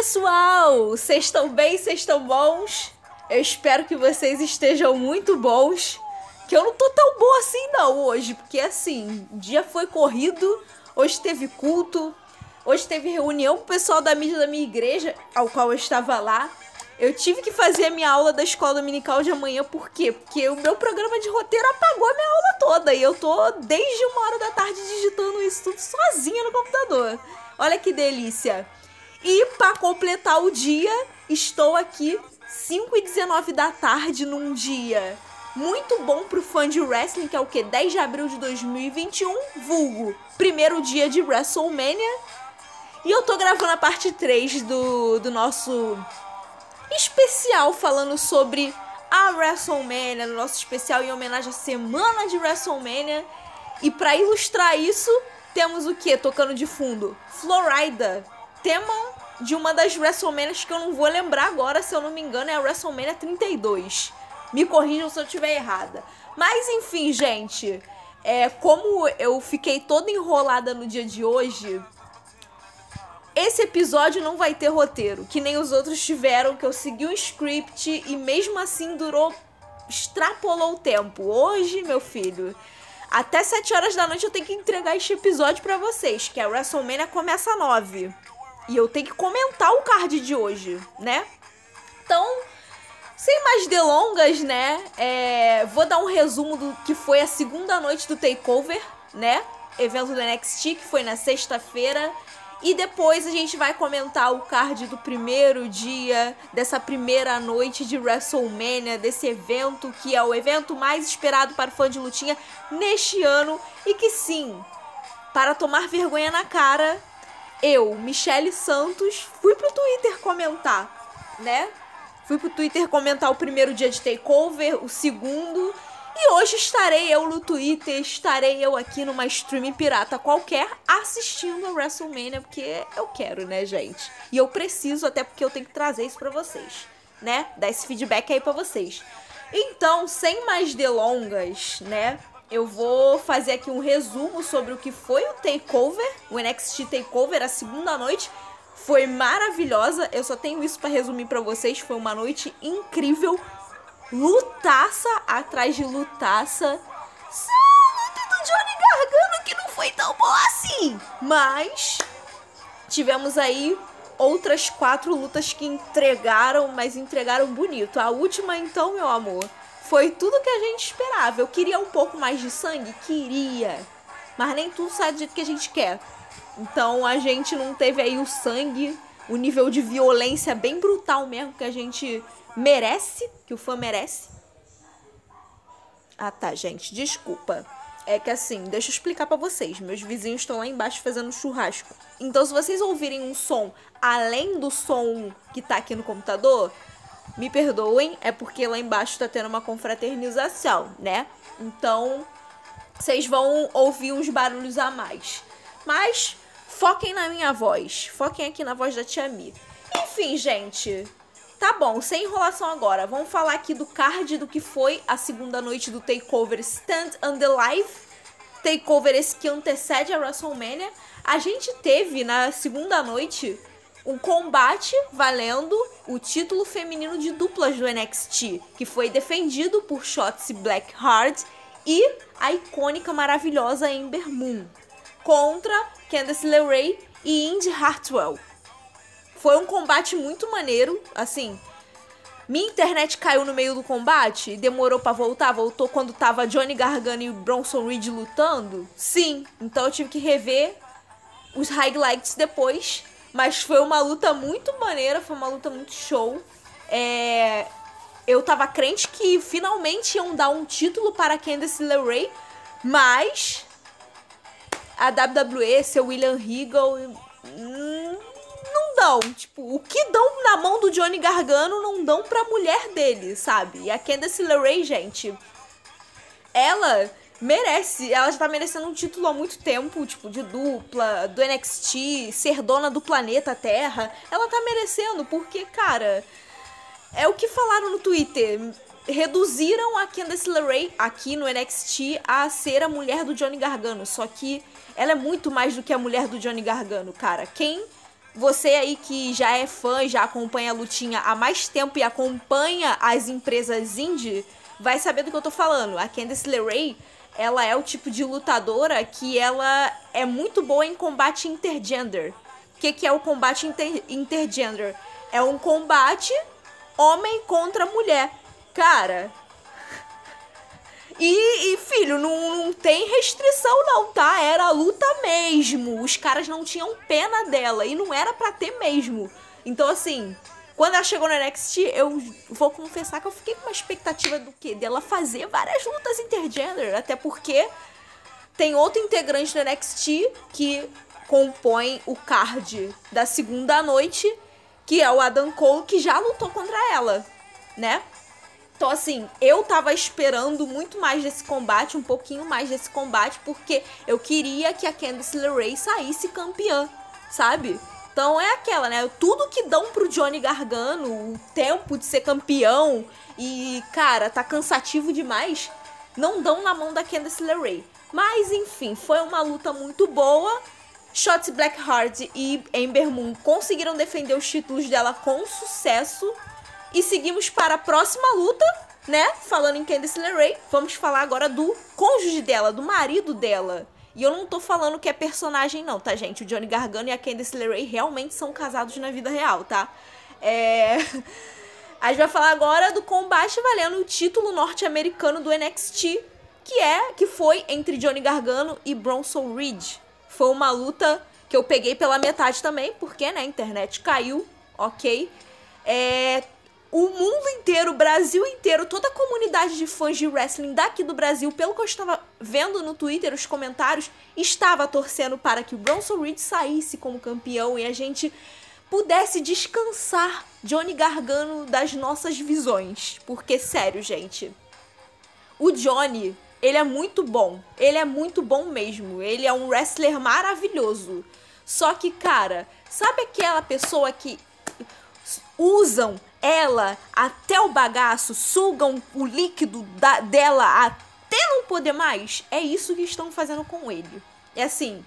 pessoal! Vocês estão bem? Vocês estão bons? Eu espero que vocês estejam muito bons. Que eu não tô tão boa assim não hoje, porque assim, dia foi corrido, hoje teve culto, hoje teve reunião com o pessoal da mídia da minha igreja, ao qual eu estava lá. Eu tive que fazer a minha aula da escola dominical de amanhã, por quê? Porque o meu programa de roteiro apagou a minha aula toda e eu tô desde uma hora da tarde digitando isso tudo sozinha no computador. Olha que delícia! E para completar o dia, estou aqui 5 e 19 da tarde num dia muito bom pro fã de wrestling, que é o que? 10 de abril de 2021, vulgo, primeiro dia de WrestleMania. E eu tô gravando a parte 3 do, do nosso especial falando sobre a WrestleMania, no nosso especial em homenagem à semana de WrestleMania. E para ilustrar isso, temos o que tocando de fundo? Florida, tema de uma das WrestleManias que eu não vou lembrar agora, se eu não me engano, é a WrestleMania 32. Me corrijam se eu estiver errada. Mas enfim, gente, é, como eu fiquei toda enrolada no dia de hoje, esse episódio não vai ter roteiro, que nem os outros tiveram, que eu segui o script e mesmo assim durou. extrapolou o tempo. Hoje, meu filho, até 7 horas da noite eu tenho que entregar este episódio para vocês, que a WrestleMania começa às 9. E eu tenho que comentar o card de hoje, né? Então, sem mais delongas, né? É, vou dar um resumo do que foi a segunda noite do Takeover, né? Evento do NXT, que foi na sexta-feira. E depois a gente vai comentar o card do primeiro dia, dessa primeira noite de WrestleMania, desse evento que é o evento mais esperado para o fã de lutinha neste ano. E que sim, para tomar vergonha na cara, eu, Michele Santos, fui pro Twitter comentar, né? Fui pro Twitter comentar o primeiro dia de takeover, o segundo. E hoje estarei eu no Twitter, estarei eu aqui numa stream pirata qualquer assistindo a WrestleMania, porque eu quero, né, gente? E eu preciso, até porque eu tenho que trazer isso pra vocês, né? Dar esse feedback aí pra vocês. Então, sem mais delongas, né? Eu vou fazer aqui um resumo sobre o que foi o Takeover, o NXT Takeover, a segunda noite. Foi maravilhosa, eu só tenho isso para resumir para vocês. Foi uma noite incrível, lutaça atrás de lutaça. Só a luta do Johnny Gargano que não foi tão boa assim, mas tivemos aí outras quatro lutas que entregaram, mas entregaram bonito. A última, então, meu amor, foi tudo que a gente esperava. Eu queria um pouco mais de sangue? Queria. Mas nem tudo sai do jeito que a gente quer. Então a gente não teve aí o sangue, o nível de violência bem brutal mesmo que a gente merece, que o fã merece. Ah tá, gente, desculpa. É que assim, deixa eu explicar para vocês. Meus vizinhos estão lá embaixo fazendo churrasco. Então, se vocês ouvirem um som além do som que tá aqui no computador, me perdoem, é porque lá embaixo tá tendo uma confraternização, né? Então, vocês vão ouvir uns barulhos a mais. Mas foquem na minha voz, foquem aqui na voz da Tia Mi. Enfim, gente, tá bom, sem enrolação agora. Vamos falar aqui do card do que foi a segunda noite do Takeover Stand and the Life. Takeover esse que antecede a WrestleMania. A gente teve na segunda noite um combate valendo o título feminino de duplas do NXT, que foi defendido por Shotzi Blackheart e a icônica maravilhosa Ember Moon, contra Candice LeRae e Indy Hartwell. Foi um combate muito maneiro, assim. Minha internet caiu no meio do combate e demorou para voltar. Voltou quando tava Johnny Gargano e Bronson Reed lutando? Sim. Então eu tive que rever os highlights depois mas foi uma luta muito maneira, foi uma luta muito show. É, eu tava crente que finalmente iam dar um título para Candice LeRae, mas a WWE, seu William Regal, hum, não dão. Tipo, o que dão na mão do Johnny Gargano não dão pra mulher dele, sabe? E a Candice LeRae, gente, ela merece. Ela já tá merecendo um título há muito tempo, tipo, de dupla, do NXT, ser dona do planeta Terra. Ela tá merecendo, porque, cara, é o que falaram no Twitter. Reduziram a Candice LeRae aqui no NXT a ser a mulher do Johnny Gargano. Só que ela é muito mais do que a mulher do Johnny Gargano, cara. Quem você aí que já é fã, já acompanha a lutinha há mais tempo e acompanha as empresas indie, vai saber do que eu tô falando. A Candice LeRae, ela é o tipo de lutadora que ela é muito boa em combate intergender. O que, que é o combate inter intergender? É um combate homem contra mulher. Cara, e, e, filho, não, não tem restrição não, tá? Era a luta mesmo. Os caras não tinham pena dela e não era para ter mesmo. Então, assim, quando ela chegou no NXT, eu vou confessar que eu fiquei com uma expectativa do quê? Dela fazer várias lutas intergender, até porque tem outro integrante do NXT que compõe o card da segunda noite, que é o Adam Cole, que já lutou contra ela, né? Então, assim, eu tava esperando muito mais desse combate, um pouquinho mais desse combate, porque eu queria que a Candice LeRae saísse campeã, sabe? Então é aquela, né? Tudo que dão pro Johnny Gargano, o tempo de ser campeão e, cara, tá cansativo demais, não dão na mão da Candice LeRae. Mas, enfim, foi uma luta muito boa. Shotzi Blackheart e Ember Moon conseguiram defender os títulos dela com sucesso. E seguimos para a próxima luta, né? Falando em Candice LeRae, vamos falar agora do cônjuge dela, do marido dela. E eu não tô falando que é personagem não, tá, gente? O Johnny Gargano e a Candice LeRae realmente são casados na vida real, tá? É... A gente vai falar agora do combate valendo o título norte-americano do NXT, que é que foi entre Johnny Gargano e Bronson Reed. Foi uma luta que eu peguei pela metade também, porque né, a internet caiu, ok? É, o mundo inteiro, o Brasil inteiro, toda a comunidade de fãs de wrestling daqui do Brasil, pelo que eu estava vendo no Twitter, os comentários, estava torcendo para que o Bronson Reed saísse como campeão e a gente pudesse descansar Johnny Gargano das nossas visões. Porque, sério, gente, o Johnny, ele é muito bom. Ele é muito bom mesmo. Ele é um wrestler maravilhoso. Só que, cara, sabe aquela pessoa que usam ela até o bagaço, sugam o líquido da, dela até não poder mais. É isso que estão fazendo com ele. É assim.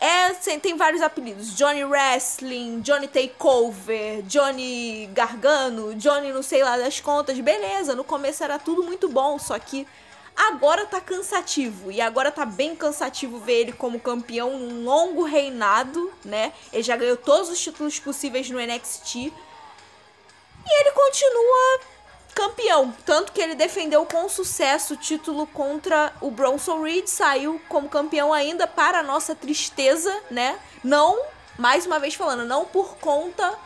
É, tem vários apelidos. Johnny Wrestling, Johnny Takeover, Johnny Gargano, Johnny não sei lá das contas. Beleza, no começo era tudo muito bom, só que agora tá cansativo. E agora tá bem cansativo ver ele como campeão num longo reinado, né? Ele já ganhou todos os títulos possíveis no NXT e ele continua campeão. Tanto que ele defendeu com sucesso o título contra o Bronson Reed, saiu como campeão ainda, para nossa tristeza, né? Não, mais uma vez falando, não por conta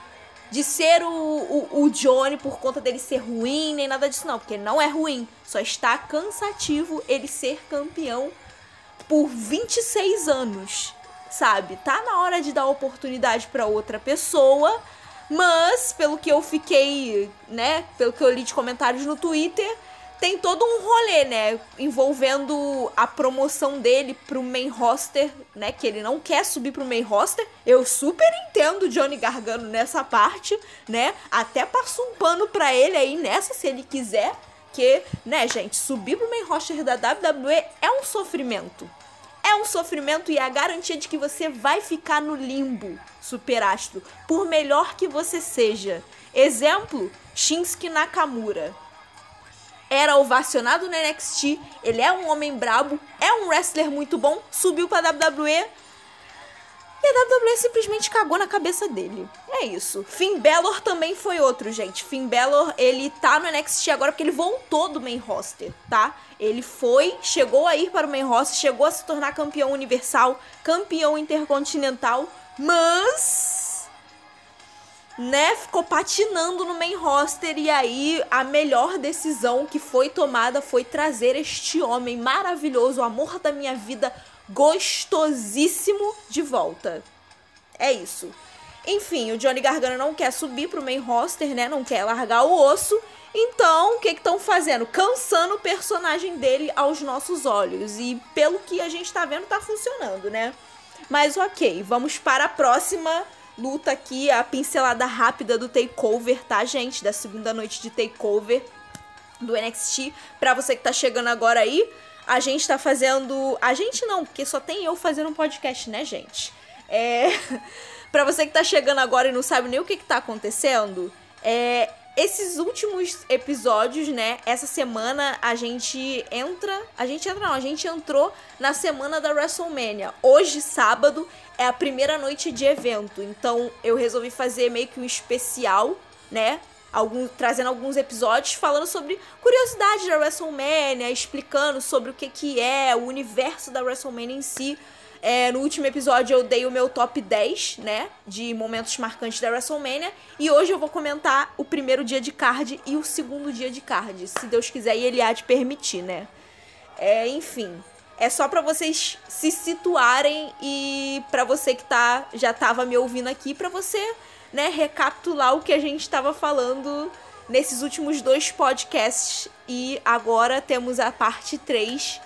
de ser o, o, o, Johnny, por conta dele ser ruim, nem nada disso, não, porque não é ruim. Só está cansativo ele ser campeão por 26 anos, sabe? Tá na hora de dar oportunidade para outra pessoa mas, pelo que eu fiquei, né, pelo que eu li de comentários no Twitter, tem todo um rolê, né, envolvendo a promoção dele pro main roster, né, que ele não quer subir pro main roster. Eu super entendo Johnny Gargano nessa parte, né? Até passo um pano pra ele aí nessa, se ele quiser. Que, né, gente, subir pro main roster da WWE é um sofrimento. É um sofrimento e é a garantia de que você vai ficar no limbo, superastro, por melhor que você seja. Exemplo, Shinsuke Nakamura. Era ovacionado no NXT, ele é um homem brabo, é um wrestler muito bom, subiu pra WWE, e a WWE simplesmente cagou na cabeça dele. É isso. Finn Balor também foi outro, gente. Finn Balor, ele tá no NXT agora porque ele voltou do main roster, tá? Ele foi, chegou a ir para o main roster, chegou a se tornar campeão universal, campeão intercontinental, mas né, ficou patinando no main roster e aí a melhor decisão que foi tomada foi trazer este homem maravilhoso, o amor da minha vida, gostosíssimo de volta. É isso. Enfim, o Johnny Gargano não quer subir pro main roster, né? Não quer largar o osso. Então, o que estão fazendo? Cansando o personagem dele aos nossos olhos. E pelo que a gente tá vendo, tá funcionando, né? Mas ok, vamos para a próxima luta aqui, a pincelada rápida do takeover, tá, gente? Da segunda noite de takeover do NXT. Pra você que tá chegando agora aí, a gente tá fazendo. A gente não, porque só tem eu fazendo um podcast, né, gente? É. Pra você que tá chegando agora e não sabe nem o que, que tá acontecendo, é, esses últimos episódios, né? Essa semana a gente entra. A gente entra, não, a gente entrou na semana da WrestleMania. Hoje, sábado, é a primeira noite de evento. Então eu resolvi fazer meio que um especial, né? Trazendo alguns episódios falando sobre curiosidades da WrestleMania, explicando sobre o que, que é o universo da WrestleMania em si. É, no último episódio eu dei o meu top 10, né? De momentos marcantes da WrestleMania. E hoje eu vou comentar o primeiro dia de card e o segundo dia de card. Se Deus quiser e ele há de permitir, né? É, enfim. É só para vocês se situarem e para você que tá, já tava me ouvindo aqui, para você, né, recapitular o que a gente estava falando nesses últimos dois podcasts. E agora temos a parte 3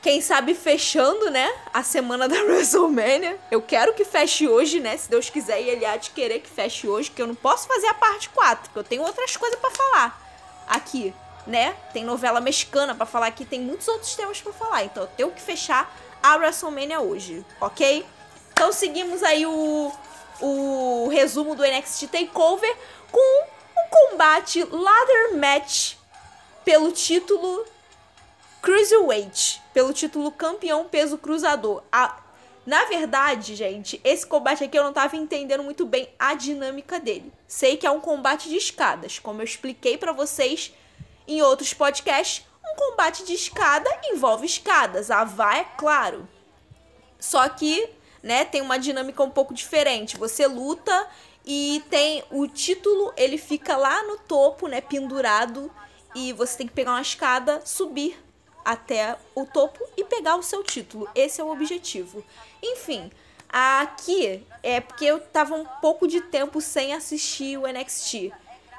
quem sabe fechando, né, a semana da WrestleMania. Eu quero que feche hoje, né, se Deus quiser e ele há de querer que feche hoje, que eu não posso fazer a parte 4, porque eu tenho outras coisas para falar aqui, né? Tem novela mexicana para falar aqui, tem muitos outros temas para falar, então eu tenho que fechar a WrestleMania hoje, ok? Então seguimos aí o, o resumo do NXT TakeOver com um combate ladder match pelo título Cruiserweight, pelo título campeão peso cruzador. A... Na verdade, gente, esse combate aqui eu não tava entendendo muito bem a dinâmica dele. Sei que é um combate de escadas, como eu expliquei para vocês em outros podcasts. Um combate de escada envolve escadas, a vá é claro. Só que, né, tem uma dinâmica um pouco diferente. Você luta e tem o título, ele fica lá no topo, né, pendurado, e você tem que pegar uma escada, subir até o topo e pegar o seu título. Esse é o objetivo. Enfim, aqui é porque eu tava um pouco de tempo sem assistir o NXT.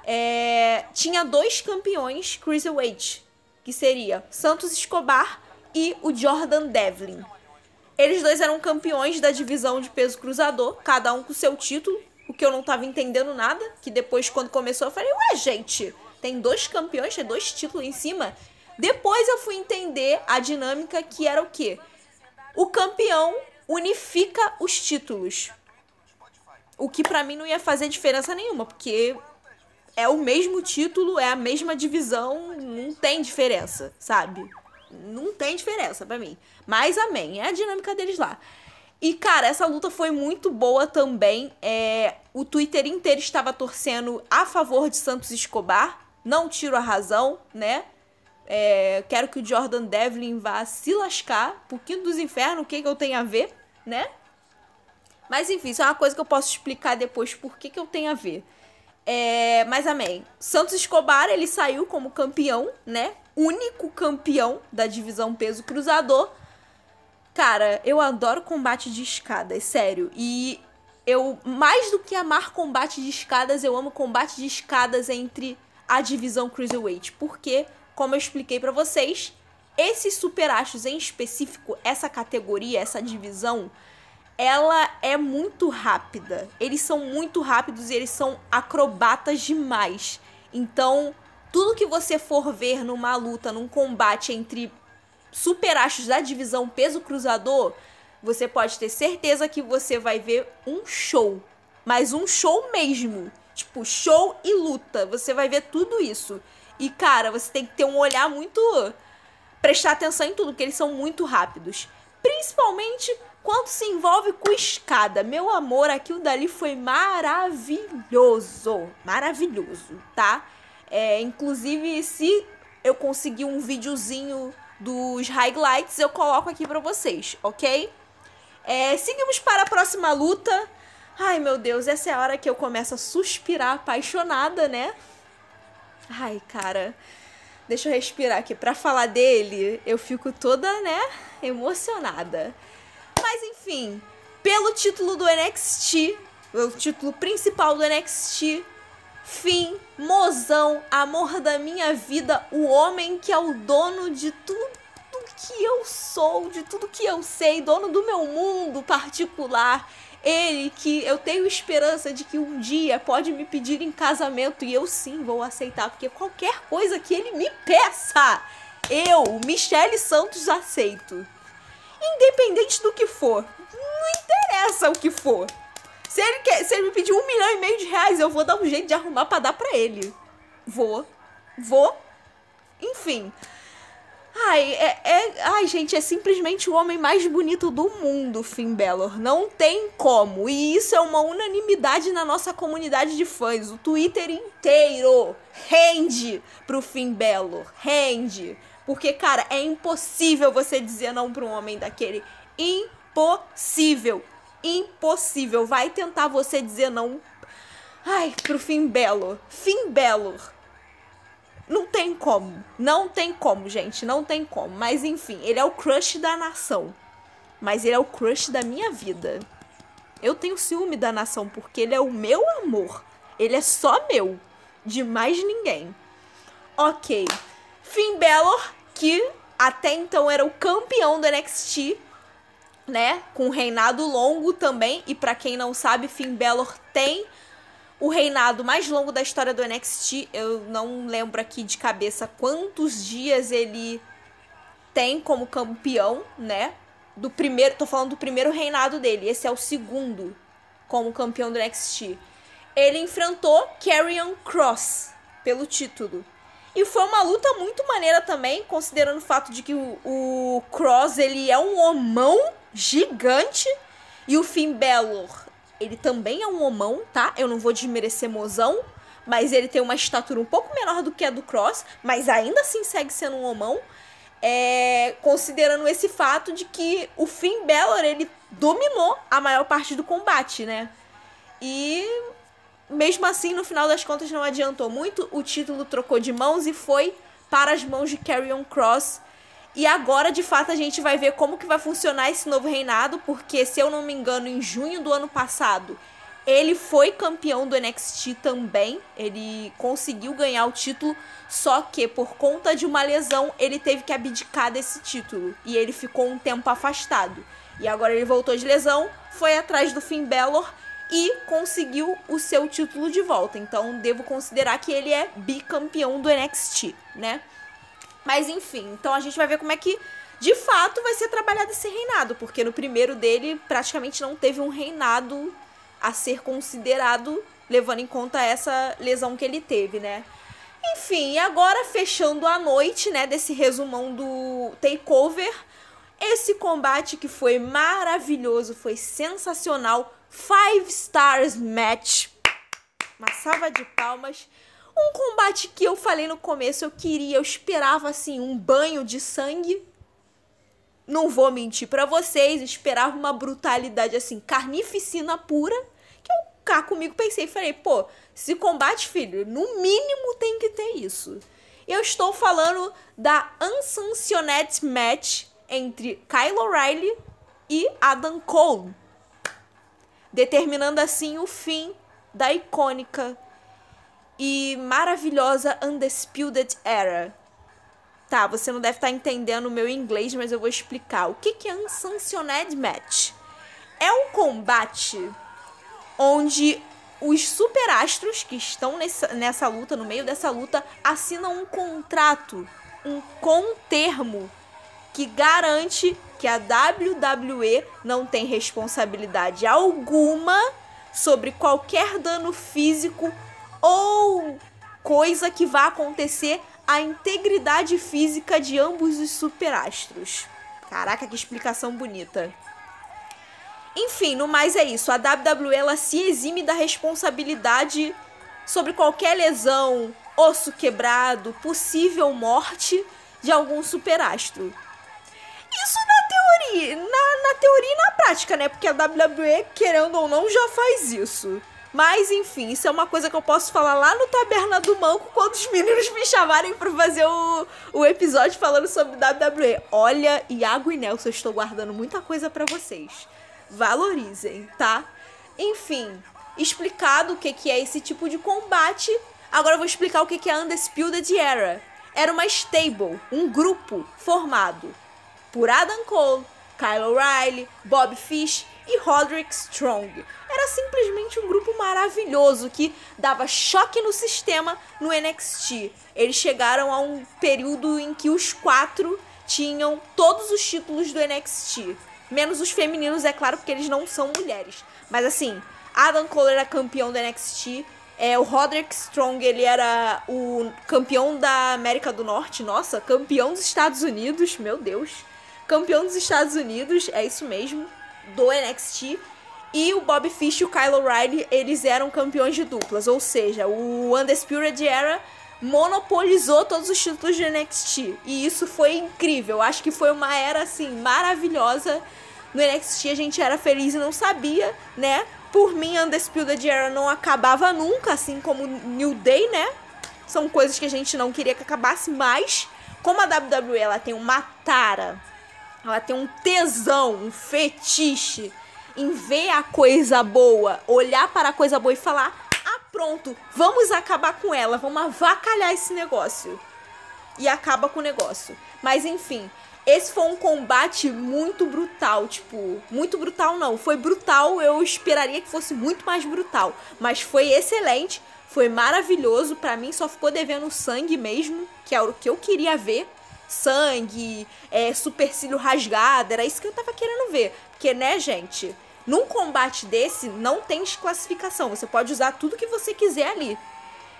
É, tinha dois campeões Cruiserweight, que seria Santos Escobar e o Jordan Devlin. Eles dois eram campeões da divisão de peso cruzador, cada um com seu título, o que eu não tava entendendo nada, que depois quando começou eu falei, ué gente, tem dois campeões, tem dois títulos em cima, depois eu fui entender a dinâmica que era o quê? O campeão unifica os títulos. O que para mim não ia fazer diferença nenhuma, porque é o mesmo título, é a mesma divisão, não tem diferença, sabe? Não tem diferença para mim. Mas amém, é a dinâmica deles lá. E, cara, essa luta foi muito boa também. É, o Twitter inteiro estava torcendo a favor de Santos Escobar. Não tiro a razão, né? É, quero que o Jordan Devlin vá se lascar, pouquinho dos infernos, o que, que eu tenho a ver, né? Mas enfim, isso é uma coisa que eu posso explicar depois por que, que eu tenho a ver. É, mas amém. Santos Escobar, ele saiu como campeão, né? Único campeão da divisão peso cruzador. Cara, eu adoro combate de escadas, sério. E eu, mais do que amar combate de escadas, eu amo combate de escadas entre a divisão Cruiserweight. Porque como eu expliquei para vocês, esses super astros em específico, essa categoria, essa divisão, ela é muito rápida. Eles são muito rápidos e eles são acrobatas demais. Então, tudo que você for ver numa luta, num combate entre super astros da divisão peso cruzador, você pode ter certeza que você vai ver um show. Mas um show mesmo. Tipo, show e luta. Você vai ver tudo isso. E, cara, você tem que ter um olhar muito. prestar atenção em tudo, porque eles são muito rápidos. Principalmente quando se envolve com escada. Meu amor, aquilo dali foi maravilhoso. Maravilhoso, tá? É, inclusive, se eu conseguir um videozinho dos highlights, eu coloco aqui pra vocês, ok? É, seguimos para a próxima luta. Ai, meu Deus, essa é a hora que eu começo a suspirar apaixonada, né? Ai, cara. Deixa eu respirar aqui. Pra falar dele, eu fico toda, né, emocionada. Mas enfim, pelo título do NXT, o título principal do NXT, fim, mozão, amor da minha vida, o homem que é o dono de tudo que eu sou, de tudo que eu sei, dono do meu mundo particular ele que eu tenho esperança de que um dia pode me pedir em casamento e eu sim vou aceitar, porque qualquer coisa que ele me peça, eu, Michele Santos, aceito. Independente do que for. Não interessa o que for. Se ele, quer, se ele me pedir um milhão e meio de reais, eu vou dar um jeito de arrumar pra dar pra ele. Vou. Vou. Enfim. Ai, é, é, ai, gente, é simplesmente o homem mais bonito do mundo, Finn Balor. Não tem como. E isso é uma unanimidade na nossa comunidade de fãs. O Twitter inteiro rende pro Finn Balor. Rende. Porque, cara, é impossível você dizer não pra um homem daquele. Impossível. Impossível. Vai tentar você dizer não. Ai, pro Finn Balor. Finn Balor não tem como. Não tem como, gente. Não tem como. Mas enfim, ele é o crush da nação. Mas ele é o crush da minha vida. Eu tenho ciúme da nação porque ele é o meu amor. Ele é só meu. De mais ninguém. Ok. Finn Balor, que até então era o campeão do NXT, né? Com um reinado longo também. E para quem não sabe, Finn Balor tem o reinado mais longo da história do NXT. Eu não lembro aqui de cabeça quantos dias ele tem como campeão, né? Do primeiro, tô falando do primeiro reinado dele. Esse é o segundo como campeão do NXT. Ele enfrentou Karrion Cross pelo título. E foi uma luta muito maneira também, considerando o fato de que o, o Cross ele é um homão gigante e o Finn Balor ele também é um homão, tá? Eu não vou desmerecer mozão, mas ele tem uma estatura um pouco menor do que a do Cross, mas ainda assim segue sendo um homão. É, considerando esse fato de que o Finn Balor, ele dominou a maior parte do combate, né? E mesmo assim, no final das contas, não adiantou muito. O título trocou de mãos e foi para as mãos de Carrion Cross. E agora, de fato, a gente vai ver como que vai funcionar esse novo reinado, porque se eu não me engano, em junho do ano passado, ele foi campeão do NXT também. Ele conseguiu ganhar o título, só que por conta de uma lesão, ele teve que abdicar desse título e ele ficou um tempo afastado. E agora ele voltou de lesão, foi atrás do Finn Balor e conseguiu o seu título de volta. Então, devo considerar que ele é bicampeão do NXT, né? Mas enfim, então a gente vai ver como é que de fato vai ser trabalhado esse reinado, porque no primeiro dele praticamente não teve um reinado a ser considerado, levando em conta essa lesão que ele teve, né? Enfim, agora fechando a noite, né, desse resumão do Takeover, esse combate que foi maravilhoso, foi sensacional, five stars match. Uma salva de palmas um combate que eu falei no começo, eu queria, eu esperava assim, um banho de sangue. Não vou mentir para vocês, esperava uma brutalidade assim, carnificina pura. Que eu cá comigo pensei e falei, pô, se combate, filho, no mínimo tem que ter isso. Eu estou falando da Unsanctioned Match entre Kyle O'Reilly e Adam Cole, determinando assim o fim da icônica e maravilhosa Undisputed Era. Tá, você não deve estar tá entendendo o meu inglês, mas eu vou explicar. O que, que é Unsanctioned Match? É um combate onde os superastros que estão nessa, nessa luta, no meio dessa luta, assinam um contrato, um contermo que garante que a WWE não tem responsabilidade alguma sobre qualquer dano físico ou coisa que vai acontecer à integridade física de ambos os superastros. Caraca, que explicação bonita. Enfim, no mais é isso. A WWE ela se exime da responsabilidade sobre qualquer lesão, osso quebrado, possível morte de algum superastro. Isso na teoria, na, na teoria e na prática, né? Porque a WWE, querendo ou não, já faz isso. Mas enfim, isso é uma coisa que eu posso falar lá no Taberna do Manco quando os meninos me chamarem para fazer o, o episódio falando sobre WWE. Olha, Iago e Nelson, eu estou guardando muita coisa para vocês. Valorizem, tá? Enfim, explicado o que, que é esse tipo de combate, agora eu vou explicar o que, que é a Undisputed Era. Era uma stable, um grupo formado por Adam Cole, Kyle O'Reilly, Bob Fish e Roderick Strong. Era simplesmente um grupo maravilhoso que dava choque no sistema no NXT. Eles chegaram a um período em que os quatro tinham todos os títulos do NXT. Menos os femininos, é claro, porque eles não são mulheres. Mas assim, Adam Cole era campeão da NXT. É, o Roderick Strong, ele era o campeão da América do Norte. Nossa, campeão dos Estados Unidos, meu Deus. Campeão dos Estados Unidos, é isso mesmo, do NXT. E o Bob Fish e o Kyle O'Reilly, eles eram campeões de duplas. Ou seja, o Undisputed Era monopolizou todos os títulos de NXT. E isso foi incrível. Acho que foi uma era, assim, maravilhosa. No NXT a gente era feliz e não sabia, né? Por mim, Undisputed Era não acabava nunca, assim como New Day, né? São coisas que a gente não queria que acabasse, mas como a WWE ela tem uma tara, ela tem um tesão, um fetiche em ver a coisa boa, olhar para a coisa boa e falar: ah, pronto, vamos acabar com ela, vamos avacalhar esse negócio. E acaba com o negócio. Mas enfim, esse foi um combate muito brutal, tipo, muito brutal não, foi brutal, eu esperaria que fosse muito mais brutal, mas foi excelente, foi maravilhoso, para mim só ficou devendo sangue mesmo, que é o que eu queria ver, sangue, é, supercílio rasgado, era isso que eu tava querendo ver, porque né, gente, num combate desse, não tem desclassificação. Você pode usar tudo que você quiser ali.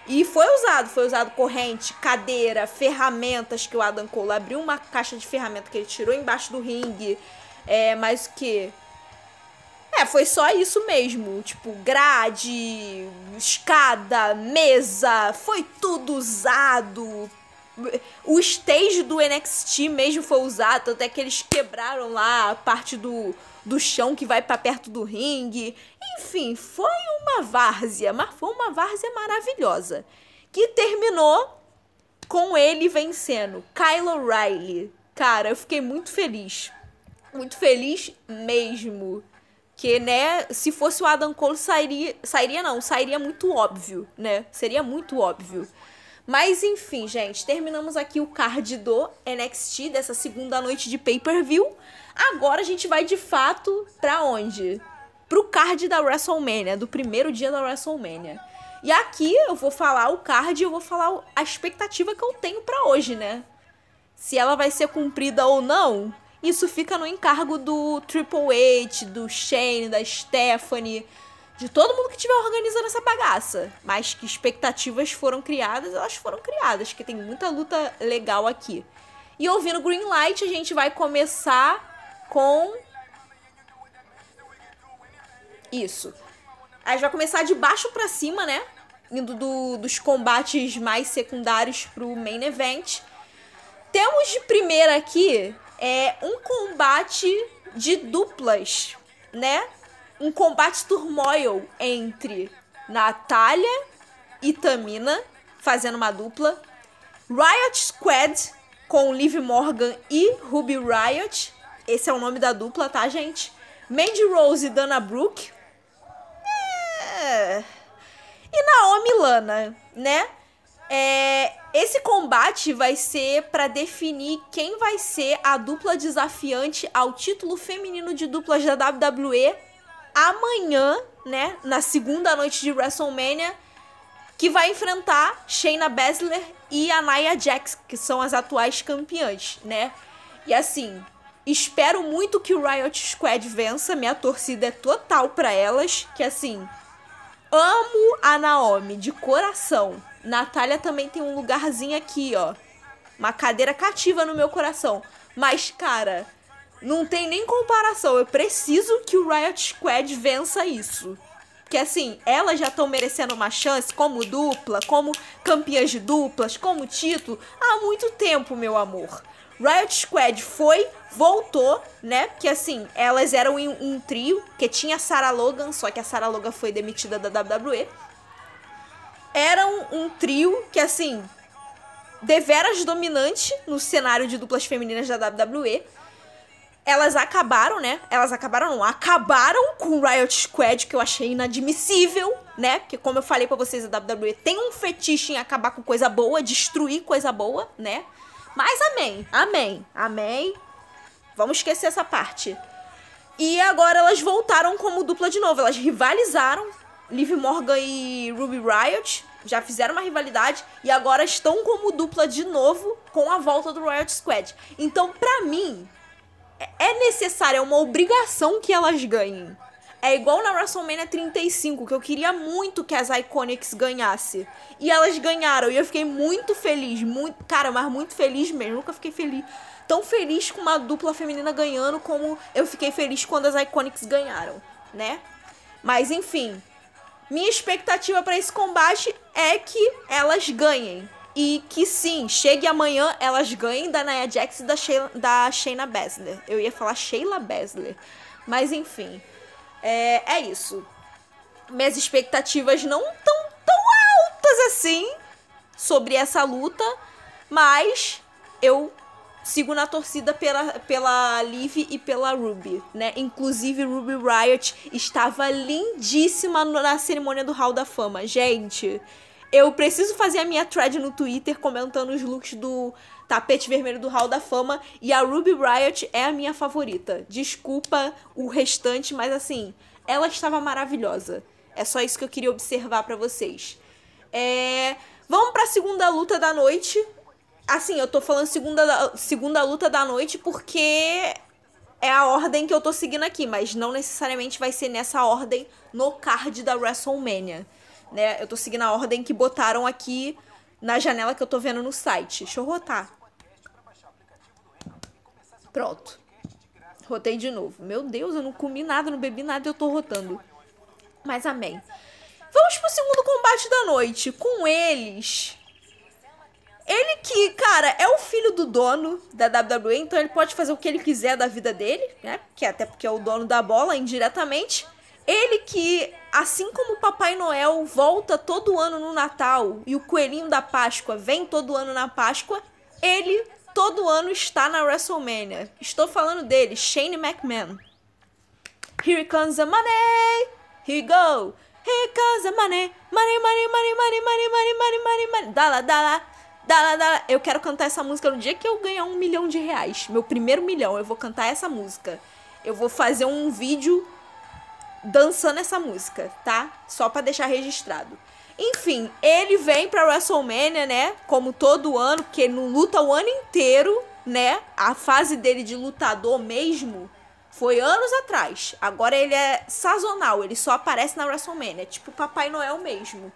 E foi usado, foi usado corrente, cadeira, ferramentas que o Adam Cole abriu uma caixa de ferramenta que ele tirou embaixo do ringue. É, mas o que? É, foi só isso mesmo. Tipo, grade, escada, mesa, foi tudo usado. O stage do NXT mesmo foi usado, até que eles quebraram lá a parte do, do chão que vai para perto do ringue. Enfim, foi uma várzea, mas foi uma várzea maravilhosa. Que terminou com ele vencendo Kyle O'Reilly. Cara, eu fiquei muito feliz. Muito feliz mesmo. Que, né, se fosse o Adam Cole, sairia. Sairia não, sairia muito óbvio, né? Seria muito óbvio. Mas enfim, gente, terminamos aqui o card do NXT dessa segunda noite de pay-per-view. Agora a gente vai de fato pra onde? Pro card da WrestleMania, do primeiro dia da WrestleMania. E aqui eu vou falar o card e eu vou falar a expectativa que eu tenho para hoje, né? Se ela vai ser cumprida ou não, isso fica no encargo do Triple H, do Shane, da Stephanie de todo mundo que estiver organizando essa bagaça. Mas que expectativas foram criadas, elas foram criadas, que tem muita luta legal aqui. E ouvindo Green Light, a gente vai começar com. Isso. A gente vai começar de baixo para cima, né? Indo do, dos combates mais secundários pro main event. Temos de primeira aqui é um combate de duplas, né? Um combate turmoil entre Natália e Tamina, fazendo uma dupla. Riot Squad com Liv Morgan e Ruby Riot. Esse é o nome da dupla, tá, gente? Mandy Rose e Dana Brooke. É... E Naomi Lana, né? É... Esse combate vai ser para definir quem vai ser a dupla desafiante ao título feminino de duplas da WWE amanhã, né, na segunda noite de WrestleMania, que vai enfrentar Shayna Baszler e a Nia Jax, que são as atuais campeãs, né? E assim, espero muito que o Riot Squad vença, minha torcida é total para elas, que assim, amo a Naomi de coração. Natália também tem um lugarzinho aqui, ó. Uma cadeira cativa no meu coração. Mas, cara, não tem nem comparação. Eu preciso que o Riot Squad vença isso. Porque assim, elas já estão merecendo uma chance como dupla, como campeãs de duplas, como título, há muito tempo, meu amor. Riot Squad foi, voltou, né? Porque assim, elas eram um, um trio, que tinha a Sarah Logan, só que a Sarah Logan foi demitida da WWE. Eram um trio que, assim, deveras dominante no cenário de duplas femininas da WWE elas acabaram, né? Elas acabaram, não, acabaram com o Riot Squad, que eu achei inadmissível, né? Porque, como eu falei para vocês, a WWE tem um fetiche em acabar com coisa boa, destruir coisa boa, né? Mas amém, amém, amém. Vamos esquecer essa parte. E agora elas voltaram como dupla de novo. Elas rivalizaram. Liv Morgan e Ruby Riot já fizeram uma rivalidade e agora estão como dupla de novo com a volta do Riot Squad. Então, pra mim, é necessário, é uma obrigação que elas ganhem. É igual na WrestleMania 35, que eu queria muito que as Iconics ganhasse. E elas ganharam. E eu fiquei muito feliz. Muito, cara, mas muito feliz mesmo. Nunca fiquei feliz. Tão feliz com uma dupla feminina ganhando como eu fiquei feliz quando as Iconics ganharam, né? Mas enfim. Minha expectativa para esse combate é que elas ganhem. E que sim, chegue amanhã, elas ganhem da Nia Jax e da, Sheila, da Shayna Baszler. Eu ia falar Sheila Baszler. Mas enfim. É, é isso. Minhas expectativas não tão tão altas assim sobre essa luta, mas eu sigo na torcida pela, pela Liv e pela Ruby, né? Inclusive, Ruby Riot estava lindíssima na cerimônia do Hall da Fama. Gente, eu preciso fazer a minha thread no Twitter comentando os looks do tapete vermelho do Hall da Fama e a Ruby Riot é a minha favorita. Desculpa o restante, mas assim, ela estava maravilhosa. É só isso que eu queria observar para vocês. É... Vamos para a segunda luta da noite. Assim, eu tô falando segunda, segunda luta da noite porque é a ordem que eu tô seguindo aqui, mas não necessariamente vai ser nessa ordem no card da WrestleMania. Né? Eu tô seguindo a ordem que botaram aqui na janela que eu tô vendo no site. Deixa eu rotar. Pronto. Rotei de novo. Meu Deus, eu não comi nada, não bebi nada eu tô rotando. Mas amém. Vamos pro segundo combate da noite. Com eles. Ele que, cara, é o filho do dono da WWE, então ele pode fazer o que ele quiser da vida dele, né? Que até porque é o dono da bola indiretamente. Ele que, assim como o Papai Noel volta todo ano no Natal e o coelhinho da Páscoa vem todo ano na Páscoa, ele todo ano está na WrestleMania. Estou falando dele, Shane McMahon. Here comes the money. Here go. Here comes the money. Money, money, money, money, money, money, money, money, money. Dala, dala. Dala, dala. Eu quero cantar essa música no dia que eu ganhar um milhão de reais. Meu primeiro milhão. Eu vou cantar essa música. Eu vou fazer um vídeo dançando essa música, tá? Só para deixar registrado. Enfim, ele vem pra WrestleMania, né? Como todo ano, porque ele não luta o ano inteiro, né? A fase dele de lutador mesmo foi anos atrás. Agora ele é sazonal, ele só aparece na WrestleMania, tipo Papai Noel mesmo.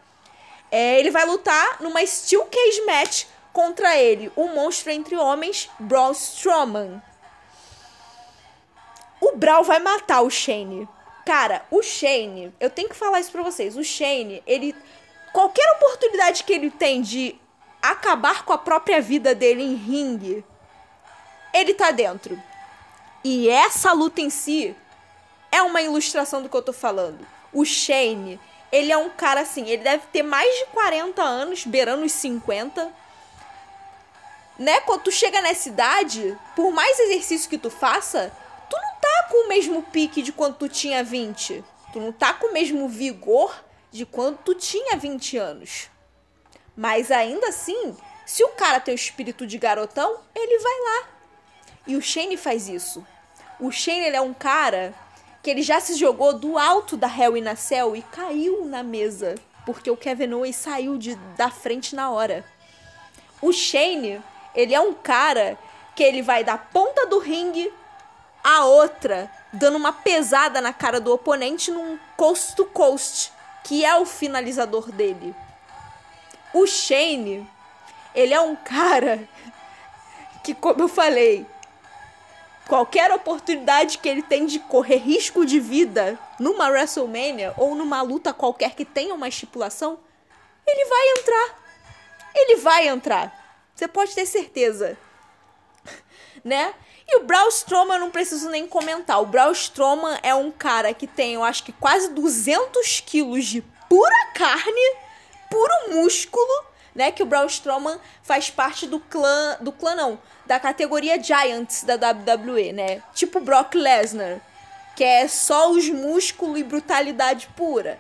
É, ele vai lutar numa Steel Cage Match contra ele, o monstro entre homens, Braun Strowman. O Braun vai matar o Shane. Cara, o Shane, eu tenho que falar isso pra vocês. O Shane, ele qualquer oportunidade que ele tem de acabar com a própria vida dele em ringue, ele tá dentro. E essa luta em si é uma ilustração do que eu tô falando. O Shane, ele é um cara assim, ele deve ter mais de 40 anos, beirando os 50. Né? Quando tu chega nessa idade, por mais exercício que tu faça, tu não tá com o mesmo pique de quando tu tinha 20. Tu não tá com o mesmo vigor de quando tu tinha 20 anos. Mas ainda assim, se o cara tem o espírito de garotão, ele vai lá. E o Shane faz isso. O Shane ele é um cara que ele já se jogou do alto da Hell in a Cell e caiu na mesa, porque o Kevin Owens saiu de, da frente na hora. O Shane, ele é um cara que ele vai da ponta do ringue a outra, dando uma pesada na cara do oponente num coast to coast que é o finalizador dele. O Shane, ele é um cara que, como eu falei, qualquer oportunidade que ele tem de correr risco de vida numa WrestleMania ou numa luta qualquer que tenha uma estipulação, ele vai entrar. Ele vai entrar. Você pode ter certeza. né? E o Braun Strowman eu não preciso nem comentar. O Braun Strowman é um cara que tem, eu acho que quase 200 quilos de pura carne, puro músculo, né? Que o Braun Strowman faz parte do clã, do clã não, da categoria Giants da WWE, né? Tipo Brock Lesnar, que é só os músculos e brutalidade pura.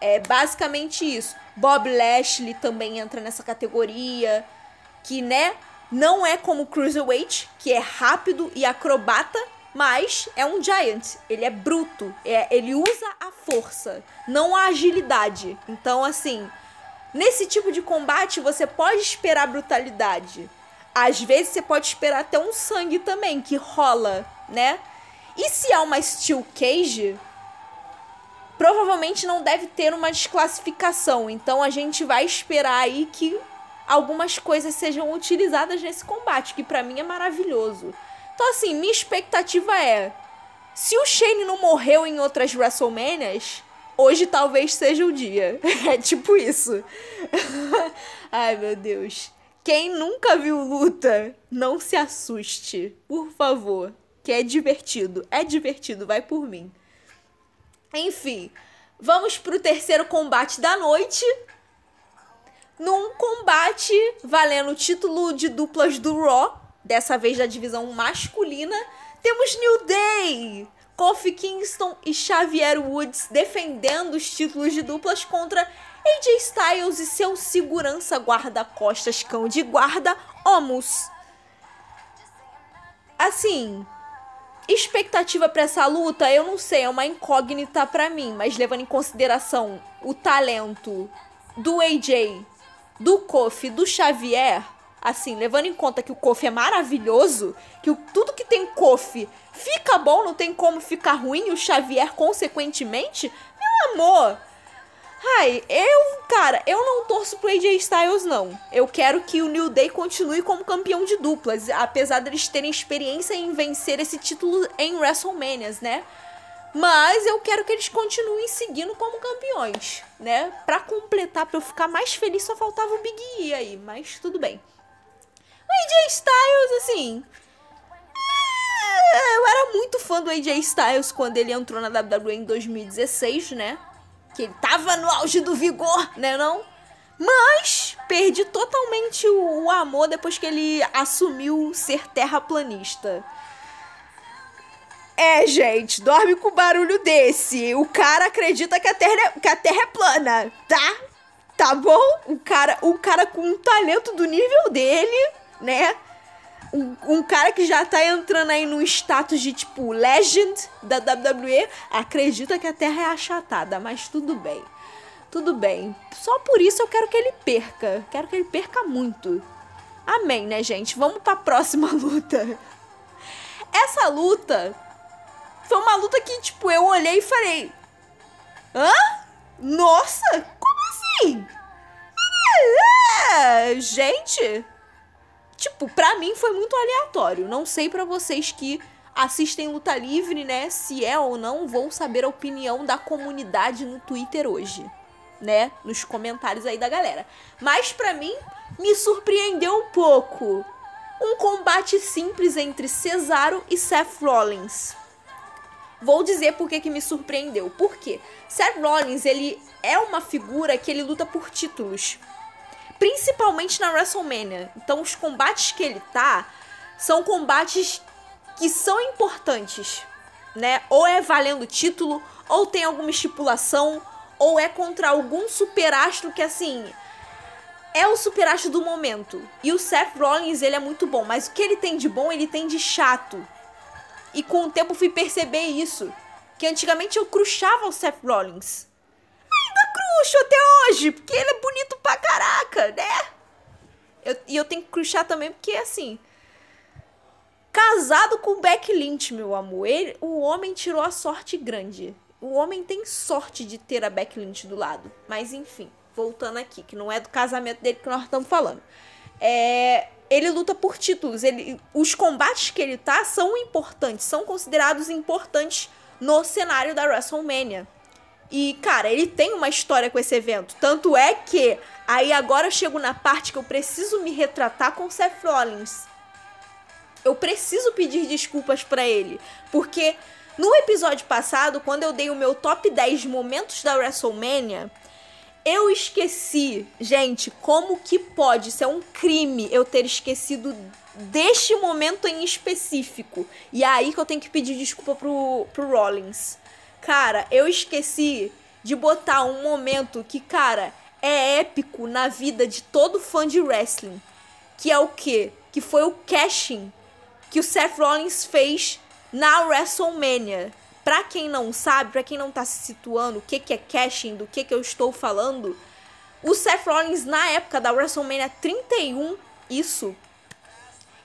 É basicamente isso. Bob Lashley também entra nessa categoria, que, né, não é como o Cruiserweight, que é rápido e acrobata, mas é um Giant. Ele é bruto. É, ele usa a força, não a agilidade. Então, assim, nesse tipo de combate você pode esperar brutalidade. Às vezes você pode esperar até um sangue também, que rola, né? E se há uma Steel Cage, provavelmente não deve ter uma desclassificação. Então a gente vai esperar aí que algumas coisas sejam utilizadas nesse combate, que para mim é maravilhoso. Então assim, minha expectativa é se o Shane não morreu em outras WrestleManias, hoje talvez seja o dia. É tipo isso. Ai, meu Deus. Quem nunca viu luta, não se assuste, por favor, que é divertido. É divertido, vai por mim. Enfim, vamos pro terceiro combate da noite. Num combate valendo o título de duplas do Raw, dessa vez da divisão masculina, temos New Day, Kofi Kingston e Xavier Woods defendendo os títulos de duplas contra AJ Styles e seu segurança guarda-costas cão de guarda, Omus. Assim, Expectativa para essa luta, eu não sei, é uma incógnita para mim, mas levando em consideração o talento do AJ, do Kofi, do Xavier, assim, levando em conta que o Kofi é maravilhoso, que o, tudo que tem Kofi fica bom, não tem como ficar ruim, o Xavier consequentemente, meu amor, Ai, eu, cara, eu não torço pro AJ Styles, não. Eu quero que o New Day continue como campeão de duplas, apesar deles terem experiência em vencer esse título em WrestleManias, né? Mas eu quero que eles continuem seguindo como campeões, né? Pra completar, pra eu ficar mais feliz, só faltava o Big E aí, mas tudo bem. O AJ Styles, assim. É, eu era muito fã do AJ Styles quando ele entrou na WWE em 2016, né? que ele tava no auge do vigor, né não? Mas perdi totalmente o, o amor depois que ele assumiu ser terraplanista. É, gente, dorme com barulho desse. O cara acredita que a Terra é, que a terra é plana, tá? Tá bom? O cara, o cara com um talento do nível dele, né? um, um, cara que já tá entrando aí no status de tipo legend da WWE acredita que a Terra é achatada, mas tudo bem. Tudo bem. Só por isso eu quero que ele perca. Quero que ele perca muito. Amém, né, gente? Vamos pra próxima luta. Essa luta foi uma luta que, tipo, eu olhei e falei: Hã? Nossa, como assim? É, gente, tipo, pra mim foi muito aleatório. Não sei para vocês que assistem luta livre, né? Se é ou não, vou saber a opinião da comunidade no Twitter hoje, né? Nos comentários aí da galera. Mas para mim me surpreendeu um pouco. Um combate simples entre Cesaro e Seth Rollins. Vou dizer por que, me surpreendeu. Por quê? Seth Rollins, ele é uma figura que ele luta por títulos principalmente na WrestleMania. Então, os combates que ele tá são combates que são importantes, né? Ou é valendo título, ou tem alguma estipulação, ou é contra algum superastro que assim é o superastro do momento. E o Seth Rollins, ele é muito bom, mas o que ele tem de bom, ele tem de chato. E com o tempo fui perceber isso, que antigamente eu cruchava o Seth Rollins cruxo até hoje, porque ele é bonito pra caraca, né? Eu, e eu tenho que cruxar também porque, assim... Casado com o Beck Lynch, meu amor. Ele, o homem tirou a sorte grande. O homem tem sorte de ter a Beck Lynch do lado. Mas, enfim, voltando aqui, que não é do casamento dele que nós estamos falando. É, ele luta por títulos. Ele, os combates que ele tá são importantes, são considerados importantes no cenário da WrestleMania. E, cara, ele tem uma história com esse evento. Tanto é que aí agora eu chego na parte que eu preciso me retratar com Seth Rollins. Eu preciso pedir desculpas para ele, porque no episódio passado, quando eu dei o meu top 10 momentos da WrestleMania, eu esqueci, gente, como que pode ser um crime eu ter esquecido deste momento em específico. E é aí que eu tenho que pedir desculpa pro, pro Rollins. Cara, eu esqueci de botar um momento que, cara, é épico na vida de todo fã de wrestling. Que é o quê? Que foi o cashing que o Seth Rollins fez na WrestleMania. Pra quem não sabe, pra quem não tá se situando o que, que é cashing, do que, que eu estou falando, o Seth Rollins, na época da WrestleMania 31, isso,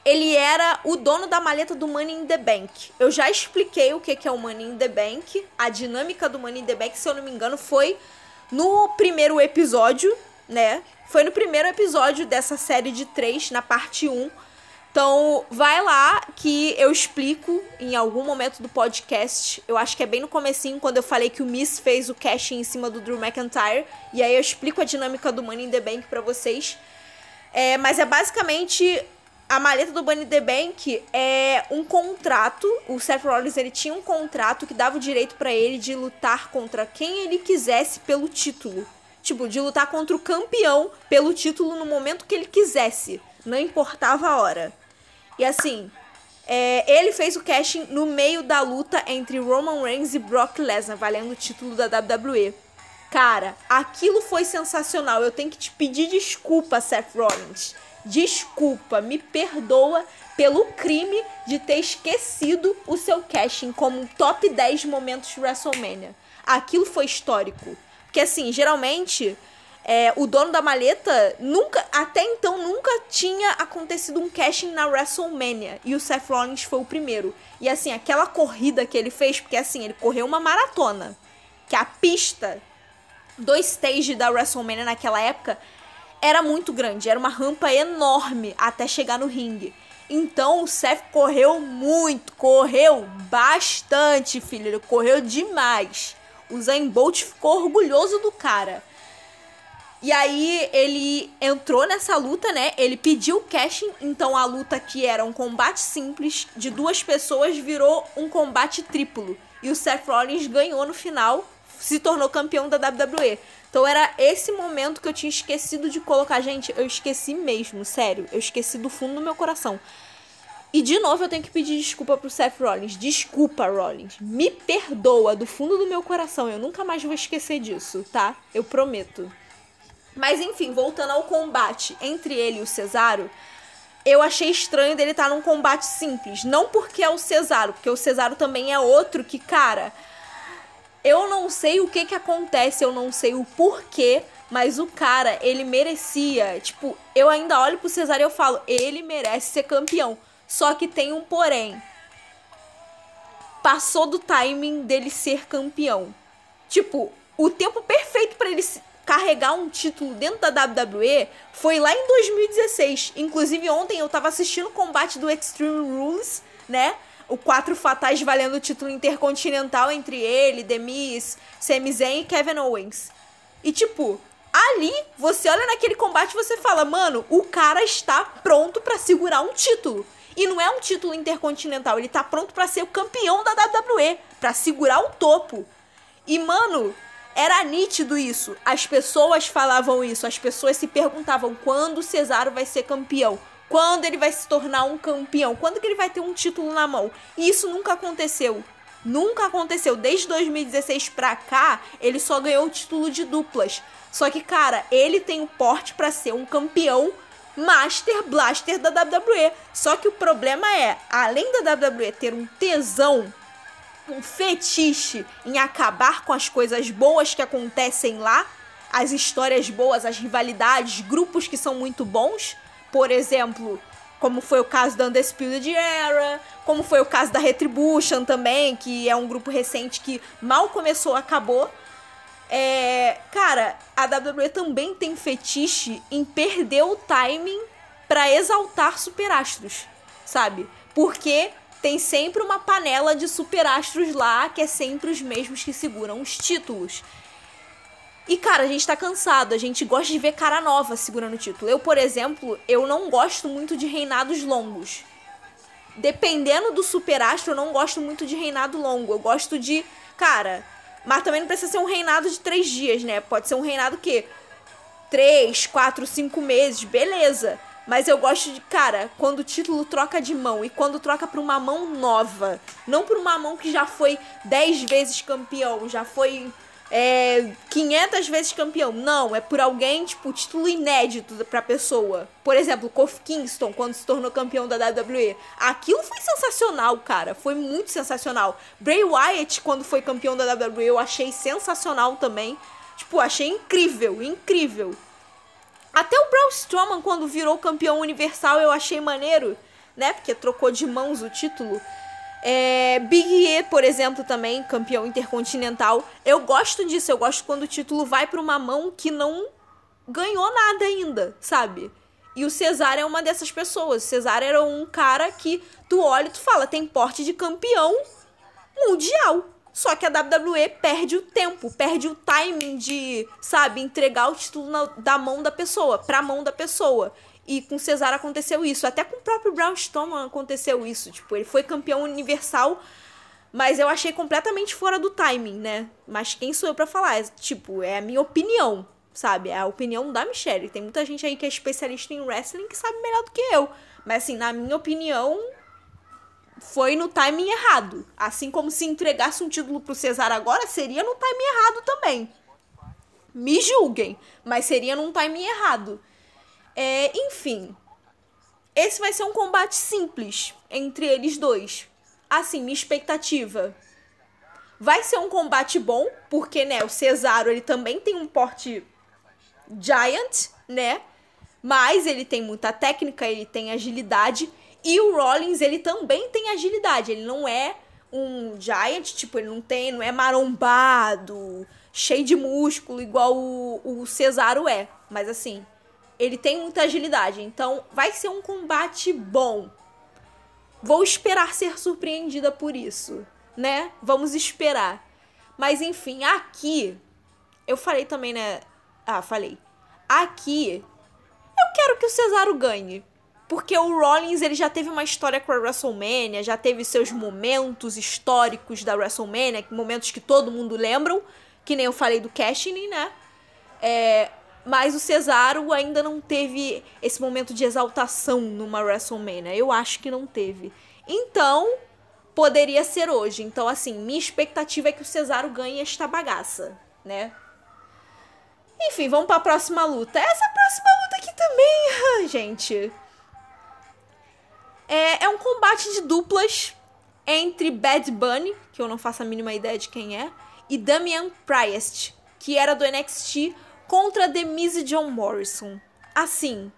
ele era o dono da maleta do Money in the Bank. Eu já expliquei o que é o Money in the Bank. A dinâmica do Money in the Bank, se eu não me engano, foi no primeiro episódio, né? Foi no primeiro episódio dessa série de três, na parte 1. Então, vai lá que eu explico em algum momento do podcast. Eu acho que é bem no comecinho, quando eu falei que o Miss fez o cash em cima do Drew McIntyre. E aí eu explico a dinâmica do Money in the Bank pra vocês. É, mas é basicamente a maleta do Bunny the Bank é um contrato. O Seth Rollins ele tinha um contrato que dava o direito para ele de lutar contra quem ele quisesse pelo título. Tipo, de lutar contra o campeão pelo título no momento que ele quisesse. Não importava a hora. E assim, é, ele fez o casting no meio da luta entre Roman Reigns e Brock Lesnar, valendo o título da WWE. Cara, aquilo foi sensacional. Eu tenho que te pedir desculpa, Seth Rollins desculpa, me perdoa pelo crime de ter esquecido o seu casting como um top 10 momentos de WrestleMania. Aquilo foi histórico. Porque assim, geralmente é, o dono da maleta nunca, até então, nunca tinha acontecido um casting na WrestleMania. E o Seth Rollins foi o primeiro. E assim, aquela corrida que ele fez, porque assim, ele correu uma maratona. Que a pista do stage da WrestleMania naquela época era muito grande, era uma rampa enorme até chegar no ringue. Então o Seth correu muito, correu bastante, filho, ele correu demais. O Zayn Bolt ficou orgulhoso do cara. E aí ele entrou nessa luta, né? Ele pediu cashing, então a luta que era um combate simples de duas pessoas virou um combate triplo. E o Seth Rollins ganhou no final, se tornou campeão da WWE. Então era esse momento que eu tinha esquecido de colocar. Gente, eu esqueci mesmo, sério. Eu esqueci do fundo do meu coração. E de novo eu tenho que pedir desculpa pro Seth Rollins. Desculpa, Rollins. Me perdoa do fundo do meu coração. Eu nunca mais vou esquecer disso, tá? Eu prometo. Mas enfim, voltando ao combate entre ele e o Cesaro, eu achei estranho dele estar num combate simples. Não porque é o Cesaro, porque o Cesaro também é outro que, cara, eu não sei o que que acontece, eu não sei o porquê, mas o cara, ele merecia. Tipo, eu ainda olho pro Cesar e eu falo, ele merece ser campeão. Só que tem um porém. Passou do timing dele ser campeão. Tipo, o tempo perfeito para ele carregar um título dentro da WWE foi lá em 2016. Inclusive, ontem eu tava assistindo o combate do Extreme Rules, né? o quatro fatais valendo o título intercontinental entre ele, Demis, Sami Zayn e Kevin Owens. E tipo, ali você olha naquele combate e você fala, mano, o cara está pronto para segurar um título. E não é um título intercontinental, ele tá pronto para ser o campeão da WWE, para segurar o topo. E mano, era nítido isso. As pessoas falavam isso, as pessoas se perguntavam quando o Cesaro vai ser campeão. Quando ele vai se tornar um campeão? Quando que ele vai ter um título na mão? E isso nunca aconteceu. Nunca aconteceu. Desde 2016 pra cá, ele só ganhou o título de duplas. Só que, cara, ele tem o porte para ser um campeão Master Blaster da WWE. Só que o problema é, além da WWE ter um tesão, um fetiche em acabar com as coisas boas que acontecem lá, as histórias boas, as rivalidades, grupos que são muito bons, por exemplo, como foi o caso da Undisputed Era, como foi o caso da Retribution também, que é um grupo recente que mal começou, acabou. É, cara, a WWE também tem fetiche em perder o timing para exaltar superastros, sabe? Porque tem sempre uma panela de superastros lá que é sempre os mesmos que seguram os títulos. E, cara, a gente tá cansado, a gente gosta de ver cara nova segurando o título. Eu, por exemplo, eu não gosto muito de reinados longos. Dependendo do superastro, eu não gosto muito de reinado longo. Eu gosto de. Cara, mas também não precisa ser um reinado de três dias, né? Pode ser um reinado que três, quatro, cinco meses, beleza. Mas eu gosto de, cara, quando o título troca de mão e quando troca pra uma mão nova. Não pra uma mão que já foi dez vezes campeão, já foi é 500 vezes campeão. Não, é por alguém, tipo, título inédito pra pessoa. Por exemplo, Kofi Kingston, quando se tornou campeão da WWE. Aquilo foi sensacional, cara. Foi muito sensacional. Bray Wyatt, quando foi campeão da WWE, eu achei sensacional também. Tipo, achei incrível, incrível. Até o Braun Strowman, quando virou campeão universal, eu achei maneiro. né? Porque trocou de mãos o título. É, Big E, por exemplo, também, campeão intercontinental. Eu gosto disso, eu gosto quando o título vai para uma mão que não ganhou nada ainda, sabe? E o Cesar é uma dessas pessoas. O Cesar era um cara que tu olha e tu fala, tem porte de campeão mundial. Só que a WWE perde o tempo, perde o timing de, sabe, entregar o título na, da mão da pessoa, pra mão da pessoa. E com Cesar aconteceu isso. Até com o próprio Braun Strowman aconteceu isso. Tipo, ele foi campeão universal, mas eu achei completamente fora do timing, né? Mas quem sou eu para falar? É, tipo, é a minha opinião, sabe? É a opinião da Michelle. Tem muita gente aí que é especialista em wrestling que sabe melhor do que eu. Mas assim, na minha opinião, foi no timing errado. Assim como se entregasse um título pro Cesar agora, seria no timing errado também. Me julguem, mas seria num timing errado. É, enfim, esse vai ser um combate simples entre eles dois. Assim, minha expectativa. Vai ser um combate bom, porque, né, o Cesaro, ele também tem um porte giant, né? Mas ele tem muita técnica, ele tem agilidade e o Rollins, ele também tem agilidade. Ele não é um giant, tipo, ele não tem, não é marombado, cheio de músculo, igual o, o Cesaro é. Mas assim, ele tem muita agilidade. Então, vai ser um combate bom. Vou esperar ser surpreendida por isso, né? Vamos esperar. Mas enfim, aqui eu falei também, né? Ah, falei. Aqui eu quero que o Cesaro ganhe. Porque o Rollins ele já teve uma história com a WrestleMania, já teve seus momentos históricos da WrestleMania, momentos que todo mundo lembram, que nem eu falei do Cashin, né? É, mas o Cesaro ainda não teve esse momento de exaltação numa WrestleMania. Eu acho que não teve. Então, poderia ser hoje. Então, assim, minha expectativa é que o Cesaro ganhe esta bagaça, né? Enfim, vamos para a próxima luta. Essa próxima luta aqui também, gente. É, é um combate de duplas entre Bad Bunny, que eu não faço a mínima ideia de quem é, e Damian Priest, que era do NXT, contra The Miz e John Morrison. Assim,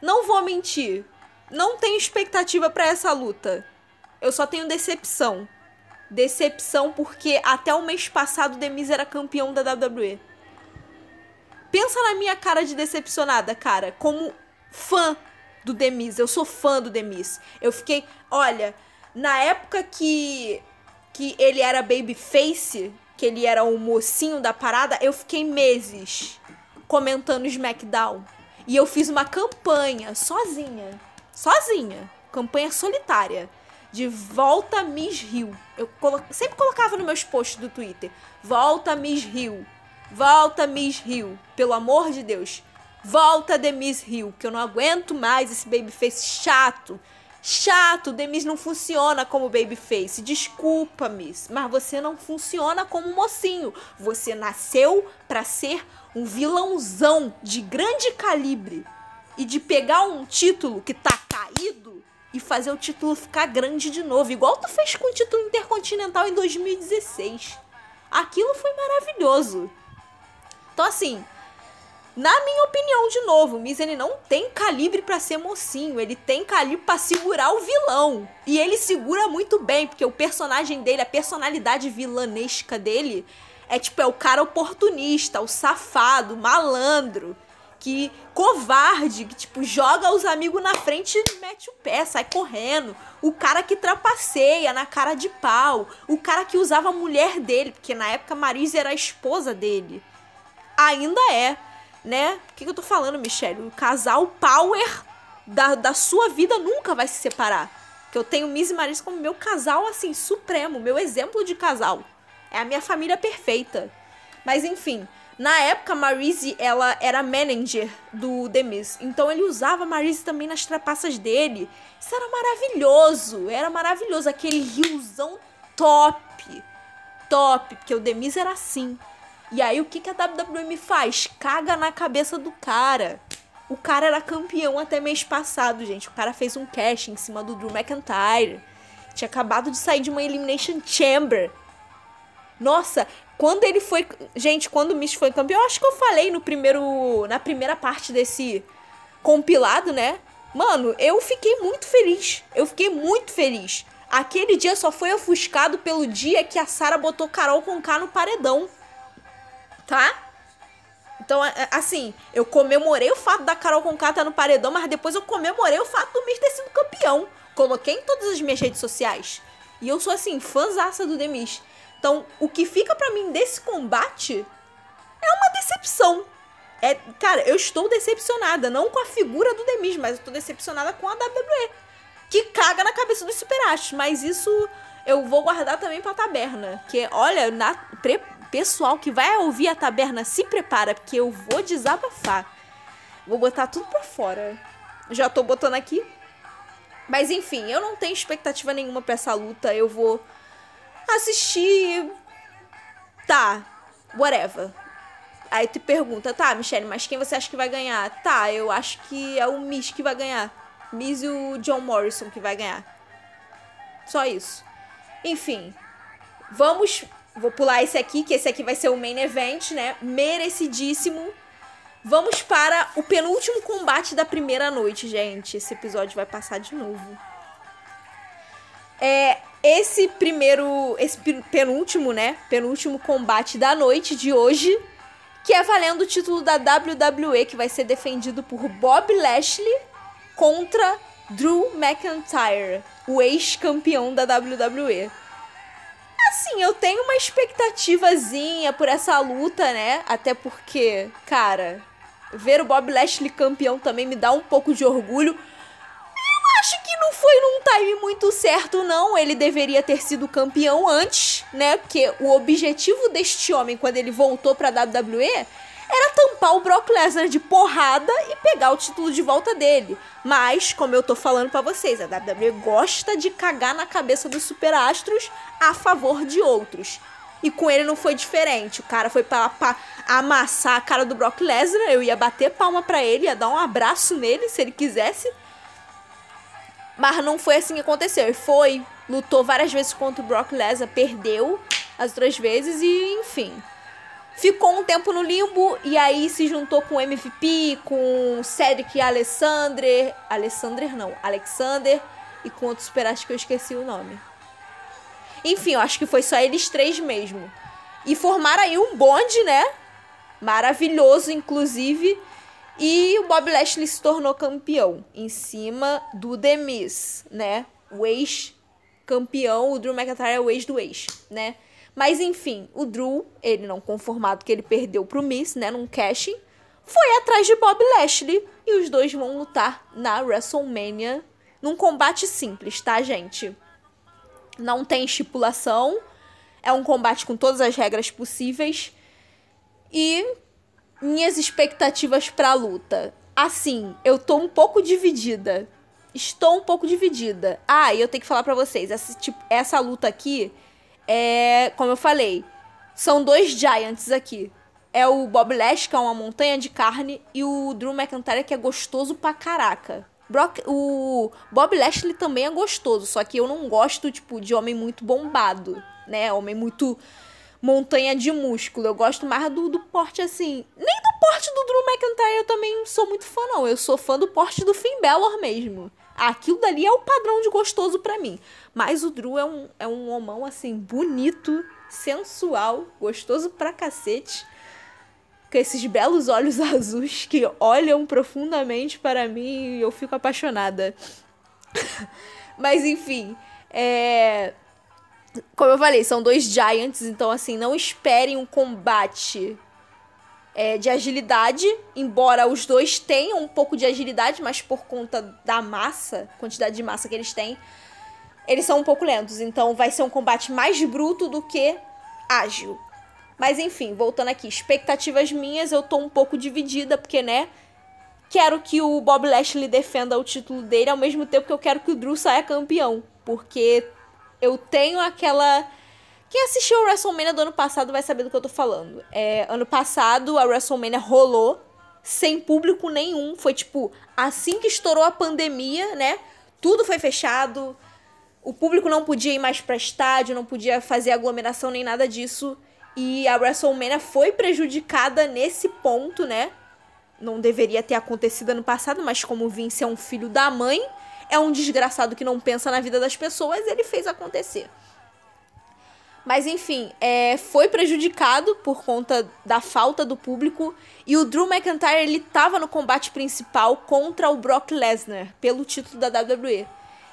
não vou mentir, não tenho expectativa para essa luta. Eu só tenho decepção. Decepção porque até o mês passado The Miz era campeão da WWE. Pensa na minha cara de decepcionada, cara, como fã do Demis. Eu sou fã do Demis. Eu fiquei, olha, na época que que ele era babyface, que ele era o mocinho da parada, eu fiquei meses comentando SmackDown. E eu fiz uma campanha sozinha, sozinha, campanha solitária de volta Miss Hill. Eu colo sempre colocava nos meus posts do Twitter, volta Miss Hill. Volta Miss Hill, pelo amor de Deus. Volta Demis Hill, que eu não aguento mais esse babyface chato. Chato, Demis não funciona como babyface. Desculpa, Miss, mas você não funciona como mocinho. Você nasceu para ser um vilãozão de grande calibre e de pegar um título que tá caído e fazer o título ficar grande de novo, igual tu fez com o título intercontinental em 2016. Aquilo foi maravilhoso. Então assim, na minha opinião, de novo, o Miz ele não tem calibre para ser mocinho, ele tem calibre para segurar o vilão. E ele segura muito bem, porque o personagem dele, a personalidade vilanesca dele é tipo é o cara oportunista, o safado, malandro, que covarde, que tipo joga os amigos na frente e mete o pé, sai correndo. O cara que trapaceia na cara de pau, o cara que usava a mulher dele, porque na época Marisa era a esposa dele. Ainda é né? O que, que eu tô falando, Michelle? O casal power da, da sua vida nunca vai se separar. Que eu tenho Miss e Marisa como meu casal, assim, supremo, meu exemplo de casal. É a minha família perfeita. Mas enfim, na época, Marise, ela era manager do The. Então ele usava Marise também nas trapaças dele. Isso era maravilhoso. Era maravilhoso. Aquele riozão top. Top. Porque o The era assim. E aí o que, que a WWE faz? Caga na cabeça do cara. O cara era campeão até mês passado, gente. O cara fez um cash em cima do Drew McIntyre. Tinha acabado de sair de uma Elimination Chamber. Nossa, quando ele foi. Gente, quando o Miz foi campeão, acho que eu falei no primeiro. Na primeira parte desse compilado, né? Mano, eu fiquei muito feliz. Eu fiquei muito feliz. Aquele dia só foi ofuscado pelo dia que a Sara botou Carol com K no paredão. Tá? Então, é, é, assim, eu comemorei o fato da Carol Conká estar no paredão, mas depois eu comemorei o fato do Miss ter sido campeão. Coloquei em todas as minhas redes sociais. E eu sou, assim, fãzaça do Demis. Então, o que fica para mim desse combate é uma decepção. É, cara, eu estou decepcionada, não com a figura do Demis, mas eu estou decepcionada com a WWE, que caga na cabeça dos superachos. Mas isso eu vou guardar também pra taberna, que olha, na, pre, pessoal que vai ouvir a taberna, se prepara, porque eu vou desabafar. Vou botar tudo pra fora. Já tô botando aqui. Mas enfim, eu não tenho expectativa nenhuma pra essa luta. Eu vou assistir. Tá, whatever. Aí tu pergunta, tá, Michelle, mas quem você acha que vai ganhar? Tá, eu acho que é o Miss que vai ganhar. Miss e o John Morrison que vai ganhar. Só isso. Enfim, vamos Vou pular esse aqui, que esse aqui vai ser o main event, né? Merecidíssimo. Vamos para o penúltimo combate da primeira noite, gente. Esse episódio vai passar de novo. É esse primeiro, esse penúltimo, né? Penúltimo combate da noite de hoje, que é valendo o título da WWE, que vai ser defendido por Bob Lashley contra Drew McIntyre, o ex-campeão da WWE. Assim, eu tenho uma expectativazinha por essa luta, né? Até porque, cara, ver o Bob Lashley campeão também me dá um pouco de orgulho. Eu acho que não foi num time muito certo, não. Ele deveria ter sido campeão antes, né? Porque o objetivo deste homem, quando ele voltou pra WWE, era tampar o Brock Lesnar de porrada e pegar o título de volta dele. Mas, como eu tô falando para vocês, a WWE gosta de cagar na cabeça dos superastros a favor de outros. E com ele não foi diferente. O cara foi pra amassar a cara do Brock Lesnar. Eu ia bater palma pra ele, ia dar um abraço nele se ele quisesse. Mas não foi assim que aconteceu. Ele foi, lutou várias vezes contra o Brock Lesnar, perdeu as outras vezes e, enfim. Ficou um tempo no limbo e aí se juntou com o MVP, com Cedric Alexander. Alexander não, Alexander e com outros superastros que eu esqueci o nome. Enfim, eu acho que foi só eles três mesmo. E formaram aí um bonde, né? Maravilhoso, inclusive. E o Bob Lashley se tornou campeão em cima do The Miz, né? O ex-campeão, o Drew McIntyre é o ex do ex, né? Mas enfim, o Drew, ele não conformado que ele perdeu pro Miss, né, num casting, foi atrás de Bob Lashley e os dois vão lutar na WrestleMania num combate simples, tá, gente? Não tem estipulação, é um combate com todas as regras possíveis e minhas expectativas para a luta. Assim, eu tô um pouco dividida. Estou um pouco dividida. Ah, e eu tenho que falar para vocês, essa, tipo, essa luta aqui, é, como eu falei, são dois Giants aqui. É o Bob Lashley, que é uma montanha de carne, e o Drew McIntyre, que é gostoso pra caraca. Brock, o Bob Lashley também é gostoso, só que eu não gosto, tipo, de homem muito bombado, né? Homem muito montanha de músculo. Eu gosto mais do, do porte, assim... Nem do porte do Drew McIntyre eu também sou muito fã, não. Eu sou fã do porte do Finn Balor mesmo. Aquilo dali é o padrão de gostoso para mim. Mas o Drew é um, é um homão, assim, bonito, sensual, gostoso pra cacete. Com esses belos olhos azuis que olham profundamente para mim e eu fico apaixonada. Mas enfim, é... Como eu falei, são dois Giants, então assim, não esperem um combate é, de agilidade, embora os dois tenham um pouco de agilidade, mas por conta da massa, quantidade de massa que eles têm, eles são um pouco lentos. Então vai ser um combate mais bruto do que ágil. Mas enfim, voltando aqui, expectativas minhas, eu tô um pouco dividida, porque, né? Quero que o Bob Lashley defenda o título dele, ao mesmo tempo que eu quero que o Drew saia campeão. Porque eu tenho aquela quem assistiu a WrestleMania do ano passado vai saber do que eu tô falando. É, ano passado a WrestleMania rolou sem público nenhum. Foi tipo, assim que estourou a pandemia, né? Tudo foi fechado. O público não podia ir mais pra estádio, não podia fazer aglomeração nem nada disso. E a WrestleMania foi prejudicada nesse ponto, né? não deveria ter acontecido ano passado, mas como o Vince é um filho da mãe, é um desgraçado que não pensa na vida das pessoas, ele fez acontecer. Mas enfim, é, foi prejudicado por conta da falta do público. E o Drew McIntyre ele tava no combate principal contra o Brock Lesnar pelo título da WWE.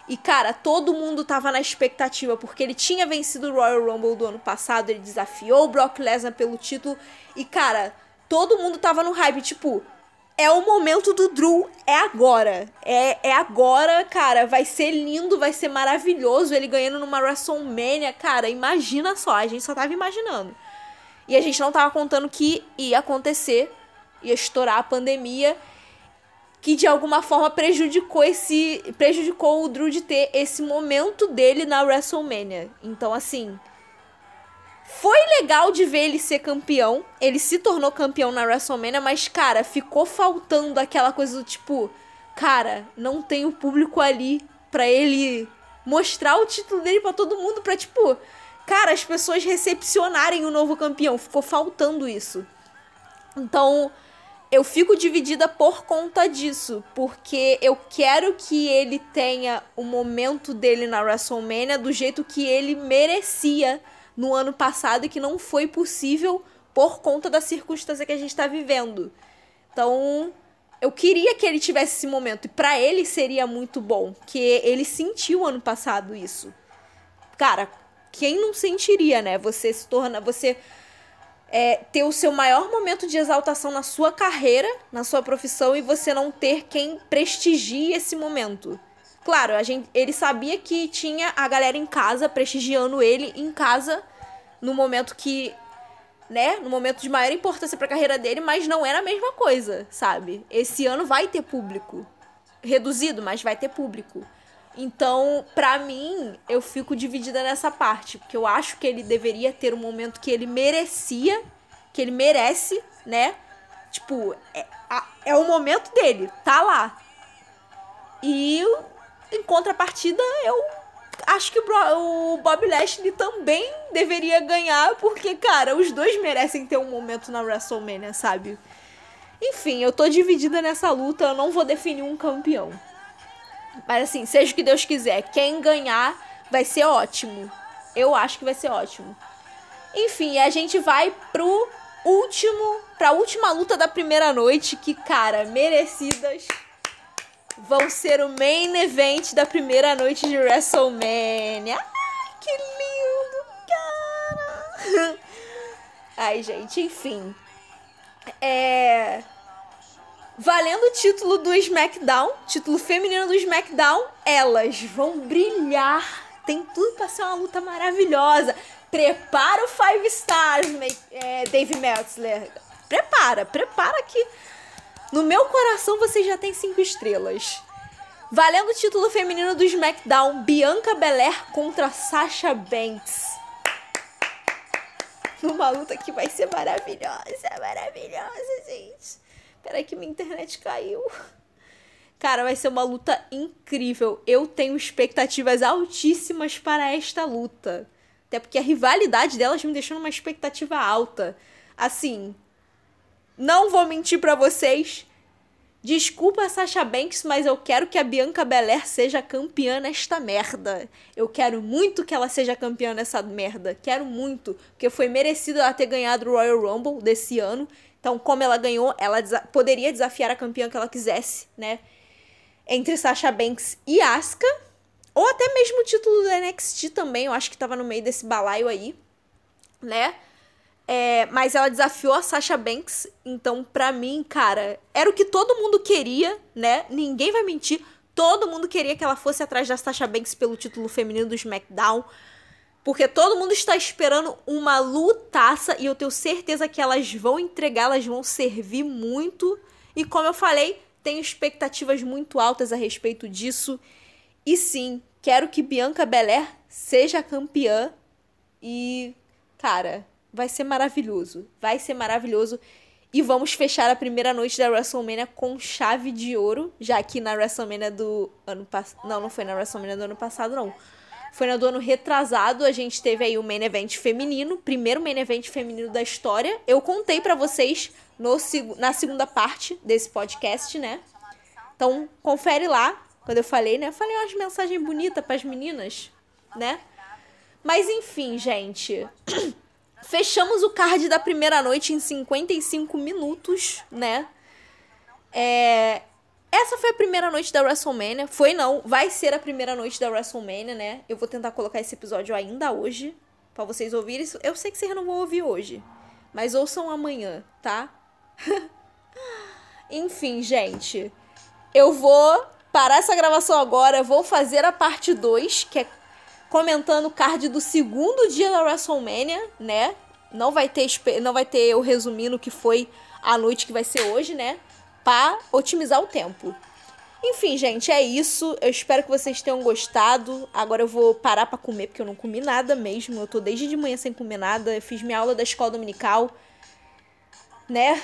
E cara, todo mundo tava na expectativa porque ele tinha vencido o Royal Rumble do ano passado, ele desafiou o Brock Lesnar pelo título. E cara, todo mundo tava no hype, tipo, é o momento do Drew, é agora. É, é agora, cara. Vai ser lindo, vai ser maravilhoso ele ganhando numa WrestleMania. Cara, imagina só, a gente só tava imaginando. E a gente não tava contando que ia acontecer, ia estourar a pandemia, que de alguma forma prejudicou esse prejudicou o Drew de ter esse momento dele na WrestleMania. Então assim, foi legal de ver ele ser campeão. Ele se tornou campeão na WrestleMania, mas, cara, ficou faltando aquela coisa do tipo, cara, não tem o público ali pra ele mostrar o título dele para todo mundo, pra, tipo, cara, as pessoas recepcionarem o novo campeão. Ficou faltando isso. Então, eu fico dividida por conta disso, porque eu quero que ele tenha o momento dele na WrestleMania do jeito que ele merecia no ano passado e que não foi possível por conta da circunstância que a gente está vivendo. Então, eu queria que ele tivesse esse momento. E para ele seria muito bom. Que ele sentiu ano passado isso. Cara, quem não sentiria, né? Você se torna. Você é, ter o seu maior momento de exaltação na sua carreira, na sua profissão, e você não ter quem prestigie esse momento. Claro, a gente, ele sabia que tinha a galera em casa prestigiando ele em casa no momento que, né, no momento de maior importância para a carreira dele, mas não era a mesma coisa, sabe? Esse ano vai ter público. Reduzido, mas vai ter público. Então, pra mim, eu fico dividida nessa parte, porque eu acho que ele deveria ter um momento que ele merecia, que ele merece, né? Tipo, é, é o momento dele, tá lá. E em contrapartida, eu acho que o Bob Lashley também deveria ganhar, porque, cara, os dois merecem ter um momento na WrestleMania, sabe? Enfim, eu tô dividida nessa luta, eu não vou definir um campeão. Mas assim, seja o que Deus quiser, quem ganhar vai ser ótimo. Eu acho que vai ser ótimo. Enfim, a gente vai pro último, pra última luta da primeira noite, que, cara, merecidas vão ser o main event da primeira noite de WrestleMania. Ai, que lindo, cara! Ai, gente, enfim. É. Valendo o título do SmackDown, título feminino do SmackDown, elas vão brilhar. Tem tudo pra ser uma luta maravilhosa. Prepara o Five Stars, é, Dave Meltzer. Prepara, prepara que no meu coração você já tem cinco estrelas. Valendo o título feminino do SmackDown, Bianca Belair contra Sasha Banks. Uma luta que vai ser maravilhosa, maravilhosa, gente. Peraí que minha internet caiu. Cara, vai ser uma luta incrível. Eu tenho expectativas altíssimas para esta luta. Até porque a rivalidade delas me deixou numa expectativa alta. Assim, não vou mentir para vocês. Desculpa, Sasha Banks, mas eu quero que a Bianca Belair seja campeã nesta merda. Eu quero muito que ela seja campeã nessa merda. Quero muito. Porque foi merecido ela ter ganhado o Royal Rumble desse ano. Então, como ela ganhou, ela desa poderia desafiar a campeã que ela quisesse, né? Entre Sasha Banks e Asuka. Ou até mesmo o título do NXT também. Eu acho que tava no meio desse balaio aí, né? É, mas ela desafiou a Sasha Banks, então pra mim, cara, era o que todo mundo queria, né? Ninguém vai mentir. Todo mundo queria que ela fosse atrás da Sasha Banks pelo título feminino do SmackDown. Porque todo mundo está esperando uma lutaça e eu tenho certeza que elas vão entregar, elas vão servir muito. E como eu falei, tenho expectativas muito altas a respeito disso. E sim, quero que Bianca Belair seja campeã. E, cara, vai ser maravilhoso. Vai ser maravilhoso. E vamos fechar a primeira noite da WrestleMania com chave de ouro, já que na WrestleMania do ano passado. Não, não foi na WrestleMania do ano passado, não. Foi na do ano retrasado, a gente teve aí o main event feminino, primeiro main event feminino da história. Eu contei para vocês no, na segunda parte desse podcast, né? Então, confere lá, quando eu falei, né? Eu falei umas mensagens bonitas para as meninas, né? Mas enfim, gente. Fechamos o card da primeira noite em 55 minutos, né? É, essa foi a primeira noite da WrestleMania. Foi não, vai ser a primeira noite da WrestleMania, né? Eu vou tentar colocar esse episódio ainda hoje para vocês ouvirem. Eu sei que vocês não vão ouvir hoje, mas ouçam amanhã, tá? Enfim, gente, eu vou parar essa gravação agora, vou fazer a parte 2, que é comentando o card do segundo dia da WrestleMania, né? Não vai ter não vai ter eu resumindo o que foi a noite que vai ser hoje, né? Para otimizar o tempo. Enfim, gente, é isso. Eu espero que vocês tenham gostado. Agora eu vou parar para comer porque eu não comi nada mesmo. Eu tô desde de manhã sem comer nada. Eu fiz minha aula da escola dominical, né?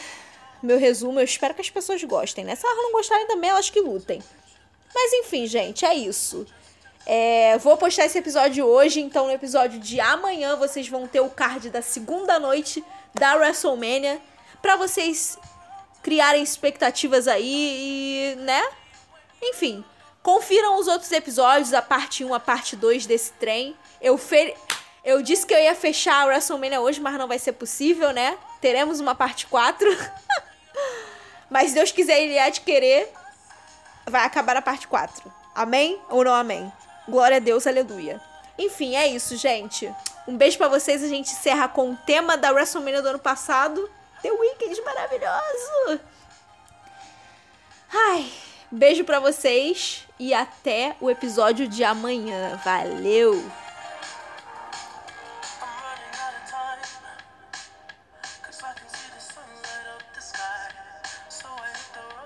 Meu resumo, eu espero que as pessoas gostem, né? Se elas não gostarem também, elas que lutem. Mas enfim, gente, é isso. É, vou postar esse episódio hoje, então no episódio de amanhã vocês vão ter o card da segunda noite da WrestleMania para vocês criarem expectativas aí e, né? Enfim, confiram os outros episódios, a parte 1, a parte 2 desse trem. Eu fe... eu disse que eu ia fechar a WrestleMania hoje, mas não vai ser possível, né? Teremos uma parte 4. mas se Deus quiser, ele querer, vai acabar a parte 4. Amém ou não amém? Glória a Deus, aleluia. Enfim, é isso, gente. Um beijo para vocês. A gente encerra com o tema da WrestleMania do ano passado. The Weekend maravilhoso! Ai, beijo para vocês e até o episódio de amanhã. Valeu!